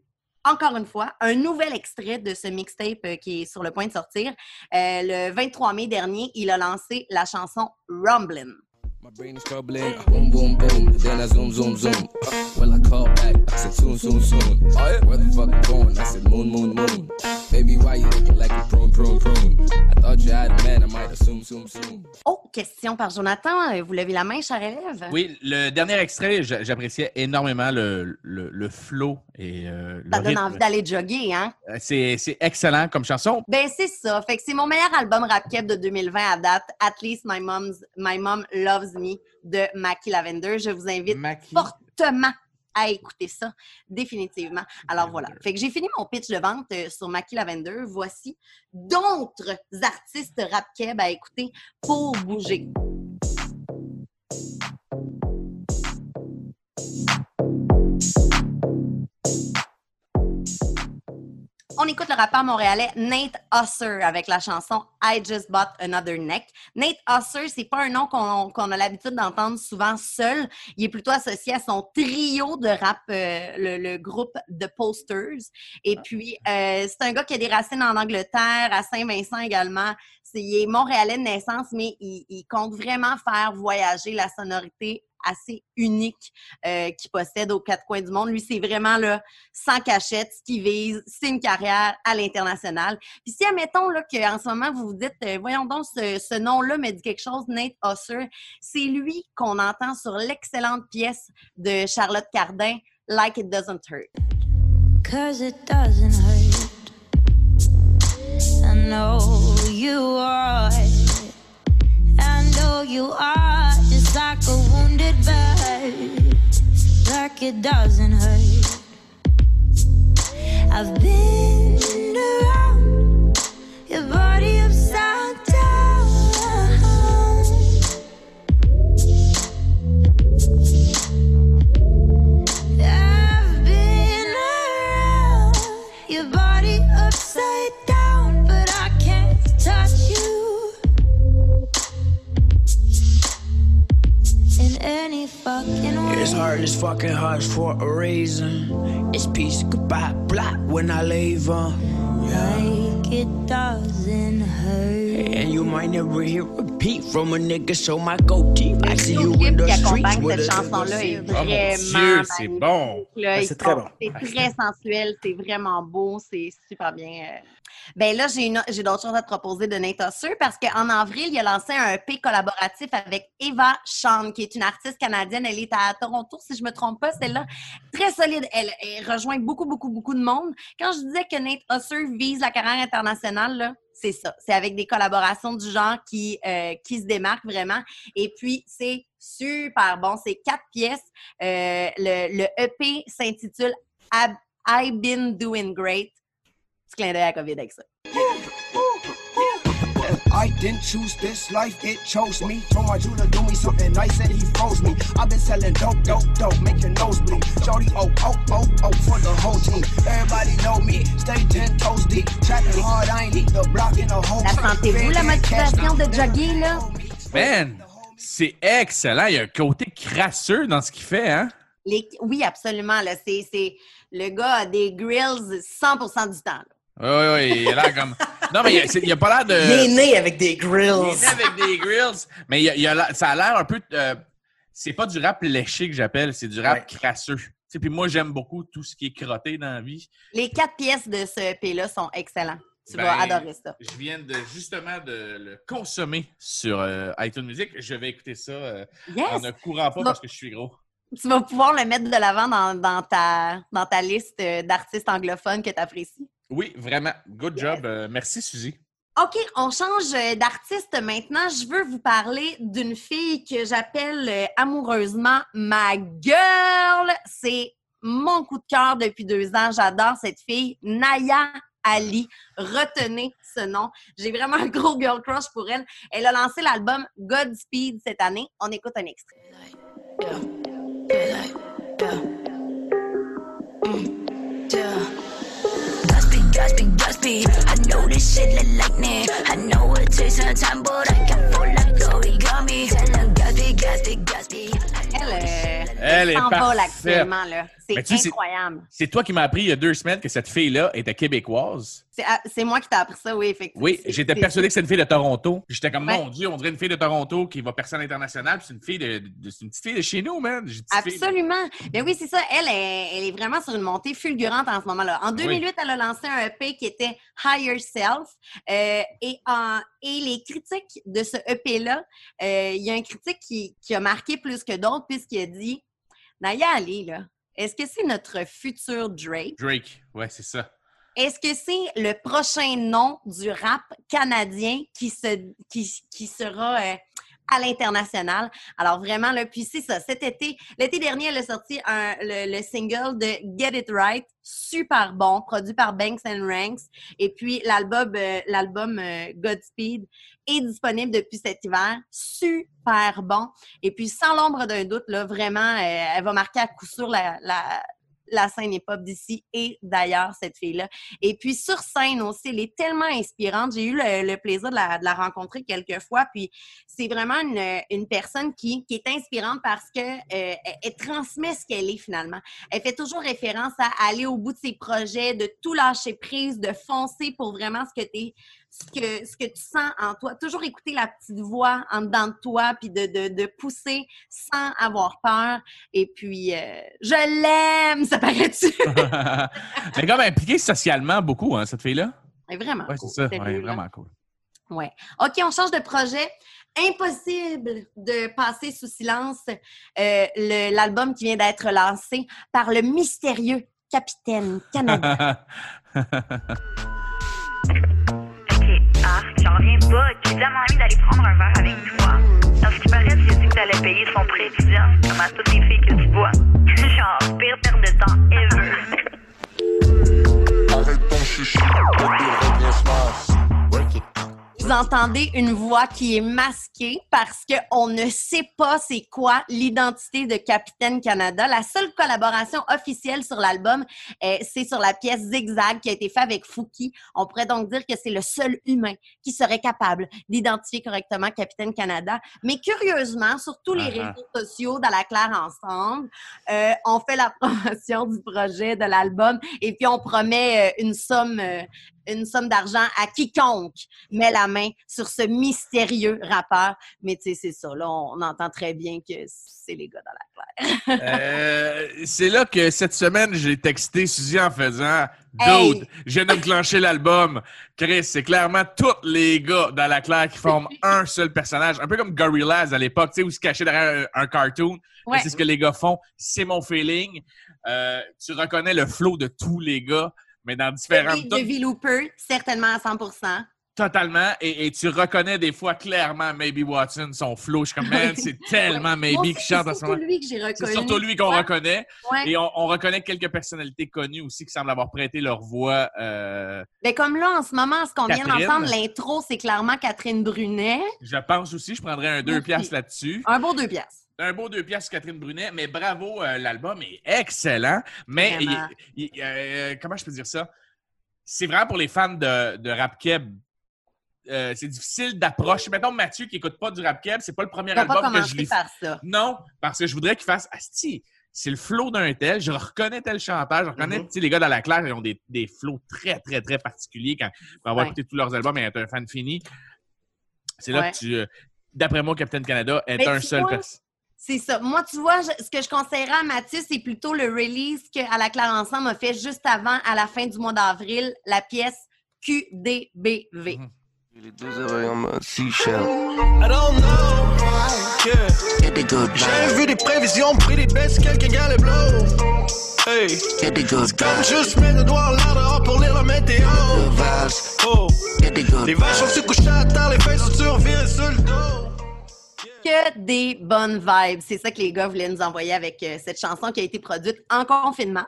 encore une fois, un nouvel extrait de ce mixtape euh, qui est sur le point de sortir. Euh, le 23 mai dernier, il a lancé la chanson Rumblin'. My brain is troubling. Boom, boom, boom. Then I zoom, zoom, zoom. Well, I call back. I said soon, soon, soon. Where the fuck you going? I said moon, moon, moon. Baby, why you looking like a prune, prune, prune? I thought you had a man. I might assume, soon, soon. Oh, question par Jonathan. Euh, Vous levez la main, cher élève? Oui, le dernier extrait, j'a- j'appréciais énormément le, le, le flow et euh, le Ça donne rythme. envie d'aller jogger, hein? Euh, C'est c'est excellent comme chanson. Ben, c'est ça. Fait que c'est mon meilleur album rap de 2020 à date. At least my mom's, my mom loves de Mackie Lavender. Je vous invite Mackie. fortement à écouter ça, définitivement. Alors voilà. Fait que j'ai fini mon pitch de vente euh, sur Mackie Lavender. Voici d'autres artistes rap à écouter pour bouger. On écoute le rappeur montréalais Nate Husser avec la chanson I Just Bought Another Neck. Nate Husser, c'est pas un nom qu'on a l'habitude d'entendre souvent seul. Il est plutôt associé à son trio de rap, euh, le, le groupe The Posters. Et puis, euh, c'est un gars qui a des racines en Angleterre, à Saint-Vincent également. C'est- il est montréalais de naissance, mais il, il compte vraiment faire voyager la sonorité assez unique euh, qu'il possède aux quatre coins du monde. Lui, c'est vraiment là, sans cachette, ce qu'il vise, c'est une carrière à l'international. Puis si, admettons là, qu'en ce moment, vous vous dites, euh, voyons donc, ce, nom-là me dit quelque chose, Nate Husser, c'est lui qu'on entend sur l'excellente pièce de Charlotte Cardin, Like It Doesn't Hurt. Cause it doesn't hurt. I know you are. I know you are like a wounded bird. Like it doesn't hurt. I've been around any fucking way. It's hard as fucking hard for a reason. It's peace goodbye, black when I leave. Uh, Like it doesn't hurt. and you might never hear a repeat from a nigga, so my goatee. I see you in clip the qui streets accompagne with cette a chanson-là est Oh vraiment Dieu, c'est bon. très sont- bon. C'est très sensuel, c'est vraiment beau, c'est super bien. euh. Ben là, j'ai d'autres choses à te proposer de Nate Husser parce qu'en avril, il a lancé un EP collaboratif avec Eva Sean, qui est une artiste canadienne. Elle est à Toronto, si je me trompe pas, celle-là. Très solide. Elle, rejoint beaucoup, beaucoup, beaucoup de monde. Quand je disais que Nate Husser vise la carrière internationale, là, c'est ça. C'est avec des collaborations du genre qui, euh, qui se démarquent vraiment. Et puis, c'est super bon. C'est quatre pièces. Euh, le, EP s'intitule I've, I've Been Doing Great. Petit clin d'œil à COVID avec ça. I didn't choose this life, it chose me. Told my jeweler do me something nice, said he froze me. I've been selling dope, dope, dope, make your nose bleed. Shorty, oh, oh, oh, oh, for the whole team. Everybody know me, stay ten toes deep. Trapping hard, I ain't leave the block in a whole La sentez-vous, la motivation de jogger, là? Man, c'est excellent. Il y a un côté crasseux dans ce qu'il fait, hein? Les- Oui, absolument. Là. C'est, c'est... Le gars a des grills 100% du temps. là. Oui, oui, oui. Il a l'air comme. Non, mais il a, c'est- il a pas l'air de. Il est né avec des Il grills. est né avec des grills. Mais il a- il ça a l'air un peu. euh, c'est pas du rap léché que j'appelle, c'est du rap Ouais. crasseux. Tu sais, Puis moi, j'aime beaucoup tout ce qui est crotté dans la vie. Les quatre pièces de ce EP-là sont excellents. Tu Ben, vas adorer ça. Je viens de justement de le consommer sur euh, iTunes Music. Je vais écouter ça euh, Yes! en ne courant pas vas- parce que je suis gros. Tu vas pouvoir le mettre de l'avant dans, dans ta, dans ta liste euh, d'artistes anglophones que tu apprécies. Oui, vraiment. Good job. Euh, merci, Suzy. OK, on change euh, d'artiste maintenant. Je veux vous parler d'une fille que j'appelle euh, amoureusement ma girl. C'est mon coup de cœur depuis deux ans. J'adore cette fille, Naya Ali. Retenez ce nom. J'ai vraiment un gros girl crush pour elle. Elle a lancé l'album Godspeed cette année. On écoute un extrait. Yeah, yeah, like, yeah. Mm, yeah. Godspeed, Godspeed, Godspeed. I know this shit like lightning. I know it takes some time, but I can fall like origami. Tell them Godspeed, Godspeed, Godspeed. I know Elle, est parfaite. actuellement. là. C'est- incroyable. C'est toi qui m'as appris il y a deux semaines que cette fille-là était québécoise. C'est moi qui t'ai appris ça, oui, effectivement. Oui, j'étais persuadé que c'est une fille de Toronto. J'étais comme, Ouais. mon Dieu, on dirait une fille de Toronto qui va percer à l'international. C'est une fille de, de- c'est une petite fille de chez nous, man. Petite fille- Absolument. Mais oui, c'est ça. Elle est, elle est vraiment sur une montée fulgurante en ce moment-là. En 2008, elle a lancé un EP qui était Higher Self. euh, et, en- et les critiques de ce EP-là, euh, il y a un critique qui, qui a marqué plus que d'autres puisqu'il a dit Naya Ali, là, est-ce que c'est notre futur Drake? Drake, ouais, c'est ça. Est-ce que c'est le prochain nom du rap canadien qui, se, qui, qui sera euh, à l'international? Alors vraiment, là, puis c'est ça, cet été, l'été dernier, elle a sorti le, le single de Get It Right, super bon, produit par Banks and Ranks. Et puis l'album, euh, euh, Godspeed est disponible depuis cet hiver, super bon. Et puis sans l'ombre d'un doute, là, vraiment, elle va marquer à coup sûr la, la scène hip-hop d'ici et d'ailleurs, cette fille-là. Et puis sur scène aussi, elle est tellement inspirante. J'ai eu le, plaisir de la, rencontrer quelques fois. Puis c'est vraiment une, personne qui, est inspirante parce que euh, transmet ce qu'elle est finalement. Elle fait toujours référence à aller au bout de ses projets, de tout lâcher prise, de foncer pour vraiment ce que tu es ce que, ce que tu sens en toi. Toujours écouter la petite voix en dedans de toi, puis de, de, de pousser sans avoir peur. Et puis, euh, je l'aime, ça paraît-tu? <laughs> Elle est comme impliquée socialement beaucoup, hein, cette fille-là? Vraiment. Ouais, c'est ça. Ouais, vraiment cool. Ouais. OK, on change de projet. Impossible de passer sous silence euh, l'album qui vient d'être lancé par le mystérieux Capitaine Canada. <laughs> J'en reviens pas. À mon ami d'aller prendre un verre avec toi? Dans ce qui paraît, as dit que t'allais payer son prêt étudiant, comme à toutes les filles que tu vois. <laughs> Genre, pire perte de temps ever. Vous entendez une voix qui est masquée parce qu'on ne sait pas c'est quoi l'identité de Capitaine Canada. La seule collaboration officielle sur l'album, euh, c'est sur la pièce Zigzag qui a été faite avec Fouki. On pourrait donc dire que c'est le seul humain qui serait capable d'identifier correctement Capitaine Canada. Mais curieusement, sur tous les Uh-huh. réseaux sociaux dans la Claire ensemble, euh, on fait la promotion du projet de l'album et puis on promet euh, une somme une somme d'argent à quiconque met la main sur ce mystérieux rappeur. Mais tu sais, c'est ça. Là, on entend très bien que c'est les gars dans la claire. Euh, c'est là que cette semaine, j'ai texté Suzy en faisant Hey! Dude, je viens de clencher l'album. Chris, c'est clairement tous les gars dans la claire qui forment <laughs> un seul personnage. Un peu comme Gorillaz à l'époque, tu sais, où ils se cachaient derrière un, un cartoon. Ouais. C'est ce que les gars font. C'est mon feeling. Euh, tu reconnais le flow de tous les gars, mais dans différentes. De Looper, certainement à 100 Totalement. Et, et tu reconnais des fois clairement Maybe Watson, son flow. Je suis comme, man, <laughs> c'est tellement Maybe qui chante en C'est ce surtout moment. lui que j'ai reconnu. C'est surtout lui qu'on reconnaît. Ouais. Et on, on reconnaît quelques personnalités connues aussi qui semblent avoir prêté leur voix. euh, Mais comme là, en ce moment, ce qu'on vient d'entendre, l'intro, c'est clairement Catherine Brunet. je pense aussi, je prendrais un deux piastres là-dessus. Un beau deux pièces. Un beau deux piastres Catherine Brunet, mais bravo, euh, l'album est excellent. Mais il- Vraiment. il- euh, comment je peux dire ça? C'est vraiment pour les fans de, de rap keb. Euh, c'est difficile d'approche. Mettons Mathieu qui écoute pas du rap keb, c'est pas le premier va pas album que je ça. Non, parce que je voudrais qu'il fasse Asti. C'est le flow d'un tel. Je reconnais tel chanteur. Je reconnais, sais, les gars dans la classe, ils ont des, des flows très, très, très particuliers quand, pour avoir Ouais. écouté tous leurs albums et être un fan fini. C'est là Ouais. que tu. D'après moi, Captain Canada est Mais un seul vois. C'est ça. Moi, tu vois, je- ce que je conseillerais à Mathieu, c'est plutôt le release qu'à la Claire Ensemble a fait juste avant, à la fin du mois d'avril, la pièce QDBV. Mhm. Les deux oreilles en mode seashell. I don't know. Yeah. J'ai vu des prévisions, pris des baisses, quelqu'un gars les blow. Hey. Get the good Comme juste mets le doigt l'air dehors pour lire la météo. Oh. Get the good Les vaches sont-tu couchées à terre, les fesses sont-tu revirées sur le dos? Que des bonnes vibes. C'est ça que les gars voulaient nous envoyer avec euh, cette chanson qui a été produite en confinement.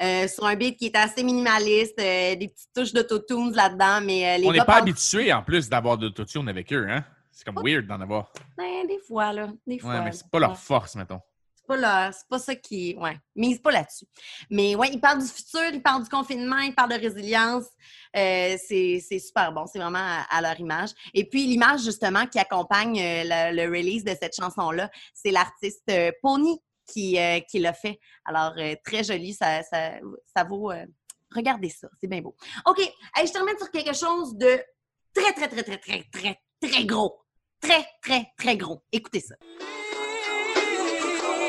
euh, sur un beat qui est assez minimaliste, euh, des petites touches d'autotunes là-dedans, mais les On n'est pas habitué en plus d'avoir de l'autotune avec eux, hein? C'est comme weird d'en avoir. Ben, des fois, là. Des fois. Ouais, mais c'est pas leur force, mettons. C'est pas, leur- c'est pas ça qui. Ouais. Mise pas là-dessus. Mais ouais, il parle du futur, il parle du confinement, il parle de résilience. Euh, c'est super bon. C'est vraiment à, leur image. Et puis, l'image, justement, qui accompagne euh, le, le release de cette chanson-là, c'est l'artiste euh, Pony qui, euh, qui l'a fait. Alors, euh, très joli. Ça, ça, ça vaut. regardez ça. C'est bien beau. OK. Hey, je termine sur quelque chose de très, très, très, très, très, très, très gros. Très, très, très gros. Écoutez ça.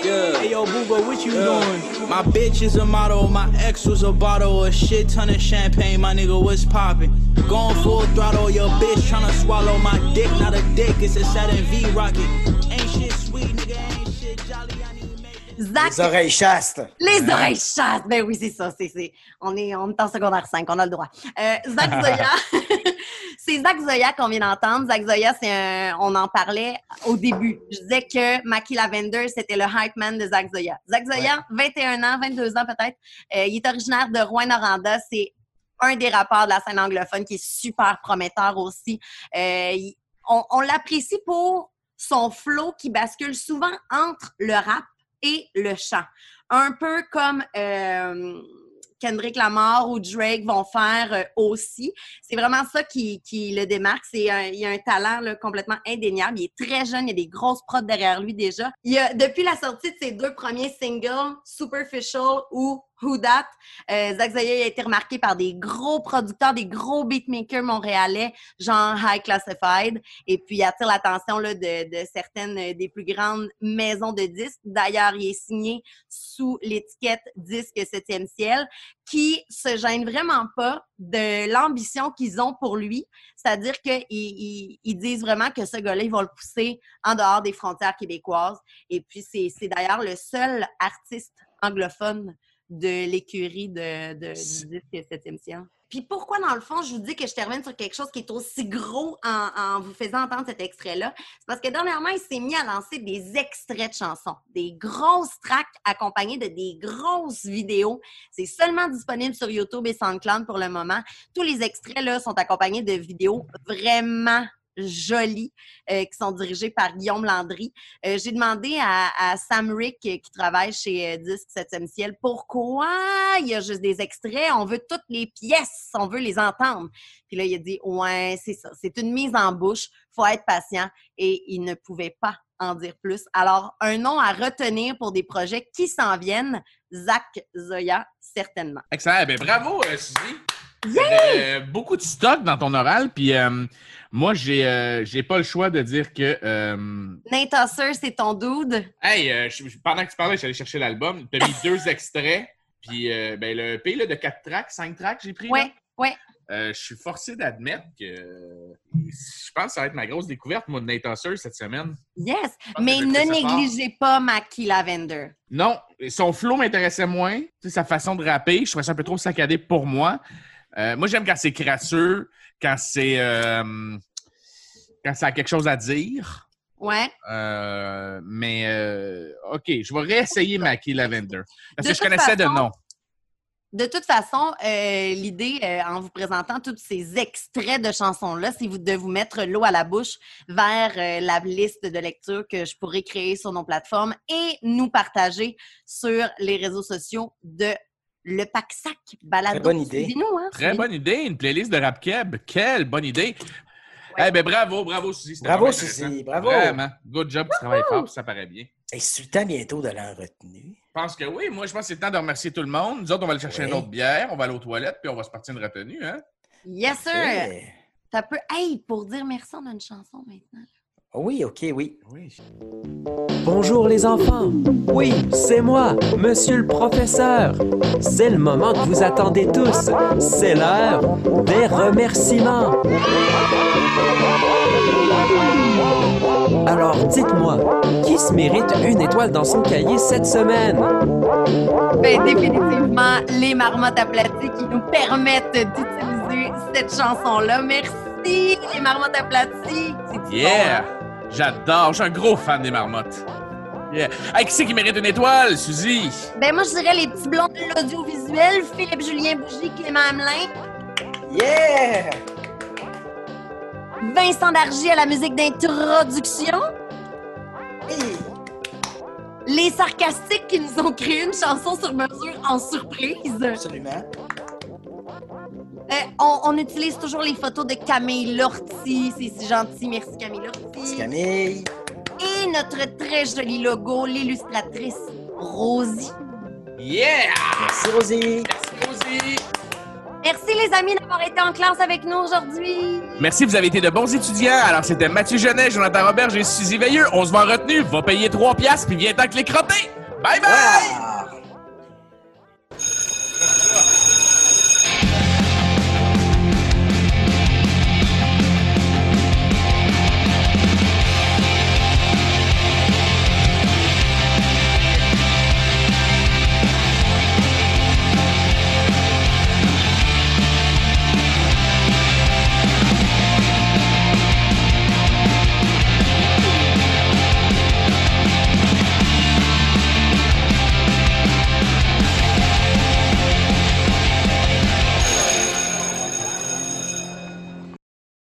Yeah. Hey yo, Booba, what you doing? My bitch is a model, my ex was a bottle, a shit ton of champagne, my nigga was popping. Going full throttle, your bitch tryna swallow my dick, not a dick, it's a 7V rocket. Zach. Les oreilles chastes. Les oreilles chastes! Ben oui, c'est ça. c'est c'est- On, est, on est en secondaire 5, on a le droit. Euh, Zach <laughs> Zoya, <laughs> c'est Zach Zoya qu'on vient d'entendre. Zach Zoya, c'est un- on en parlait au début. Je disais que Mackie Lavender, c'était le hype man de Zach Zoya. Zach Zoya, 21 ans, 22 ans peut-être. Euh, il est originaire de Rouen-Noranda. C'est un des rappeurs de la scène anglophone qui est super prometteur aussi. Euh, on l'apprécie pour son flow qui bascule souvent entre le rap et le chant. Un peu comme euh, Kendrick Lamar ou Drake vont faire euh, aussi. C'est vraiment ça qui, le démarque. C'est un- il a un talent là, complètement indéniable. Il est très jeune, il y a des grosses prods derrière lui déjà. Il a, depuis la sortie de ses deux premiers singles, Superficial ou Who That, euh, Zach Zoya a été remarqué par des gros producteurs, des gros beatmakers montréalais, genre High Classified, et puis il attire l'attention de, de certaines euh, des plus grandes maisons de disques. D'ailleurs, il est signé sous l'étiquette Disque 7e ciel, qui se gêne vraiment pas de l'ambition qu'ils ont pour lui. C'est-à-dire qu'ils ils, ils disent vraiment que ce gars-là, ils vont le pousser en dehors des frontières québécoises. Et puis, c'est d'ailleurs le seul artiste anglophone de l'écurie de, de, du disque 7e ciel. Puis pourquoi, dans le fond, je vous dis que je termine sur quelque chose qui est aussi gros en, en vous faisant entendre cet extrait-là? C'est parce que dernièrement, il s'est mis à lancer des extraits de chansons, des grosses tracks accompagnées de des grosses vidéos. C'est seulement disponible sur YouTube et SoundCloud pour le moment. Tous les extraits là, sont accompagnés de vidéos vraiment jolies euh, qui sont dirigées par Guillaume Landry. Euh, J'ai demandé à, Sam Rick euh, qui travaille chez Disque 7e ciel pourquoi il y a juste des extraits, on veut toutes les pièces, on veut les entendre. Puis là, il a dit Ouais, c'est ça, c'est une mise en bouche, faut être patient et il ne pouvait pas en dire plus. Alors, un nom à retenir pour des projets qui s'en viennent, Zach Zoya, certainement. Excellent. Ben, bravo, Suzy. Euh, beaucoup de stock dans ton oral, puis euh, moi, j'ai euh, j'ai pas le choix de dire que. euh, Nate Husser, c'est ton dude. hey, je- pendant que tu parlais, allé chercher l'album. Tu as mis deux extraits, puis ben, le EP là, de quatre tracks, cinq tracks, j'ai pris. là. Ouais, ouais. Je suis forcé d'admettre que je pense que ça va être ma grosse découverte, moi, de Nate Husser cette semaine. Yes. Mais ne négligez pas Mackie Lavender. Non, son flow m'intéressait moins. Sa façon de rapper, je trouvais ça un peu trop saccadé pour moi. Euh, moi, j'aime quand c'est crasseux, quand c'est euh, quand ça a quelque chose à dire. Ouais. Euh, mais OK, je vais réessayer Mackie Lavender. Parce De que je connaissais de nom. De toute façon, l'idée, en vous présentant tous ces extraits de chansons-là, c'est de vous mettre l'eau à la bouche vers la liste de lecture que je pourrais créer sur nos plateformes et nous partager sur les réseaux sociaux de le Pack-Sac Balado. Très bonne idée. Hein, Très bonne idée, une playlist de rap keb. Quelle bonne idée. Eh ben bravo, bravo Suzy. Bravo, Suzy, bravo. Vraiment. Good job, tu travailles fort, ça paraît bien. Et c'est le temps bientôt d'aller en retenue. Je pense que oui. Moi, je pense que c'est le temps de remercier tout le monde. Nous autres, on va aller chercher Oui. une autre bière, on va aller aux toilettes, puis on va se partir une retenue. Hein? Yes, sir! Ok. T'as peu... Hey, pour dire merci, on a une chanson maintenant. Oui, OK, oui. Bonjour les enfants. Oui, c'est moi, monsieur le professeur. C'est le moment que vous attendez tous. C'est l'heure des remerciements. Alors dites-moi, qui se mérite une étoile dans son cahier cette semaine? Ben, définitivement, les marmottes aplaties qui nous permettent d'utiliser cette chanson-là. Merci, les marmottes aplaties! Yeah! J'adore. Je suis un gros fan des marmottes. Yeah. Hey, qui c'est qui mérite une étoile, Suzy? Ben, moi, je dirais les petits blonds de l'audiovisuel, Philippe Julien Bougie, Clément Hamelin. Yeah! Vincent Dargy à la musique d'introduction. Les sarcastiques qui nous ont créé une chanson sur mesure en surprise. Absolument. Euh, on, on utilise toujours les photos de Camille Lortie. C'est si gentil. Merci, Camille Lortie. Camille. Et notre très joli logo, l'illustratrice Rosie. Yeah! Merci, Rosie. Merci, Rosie. Merci, les amis, d'avoir été en classe avec nous aujourd'hui. Merci, vous avez été de bons étudiants. Alors, c'était Mathieu Genet, Jonathan Robert et Suzy Veilleux. On se va en retenue. Va payer 3 piastres, puis viens tant que les crottés. Bye bye!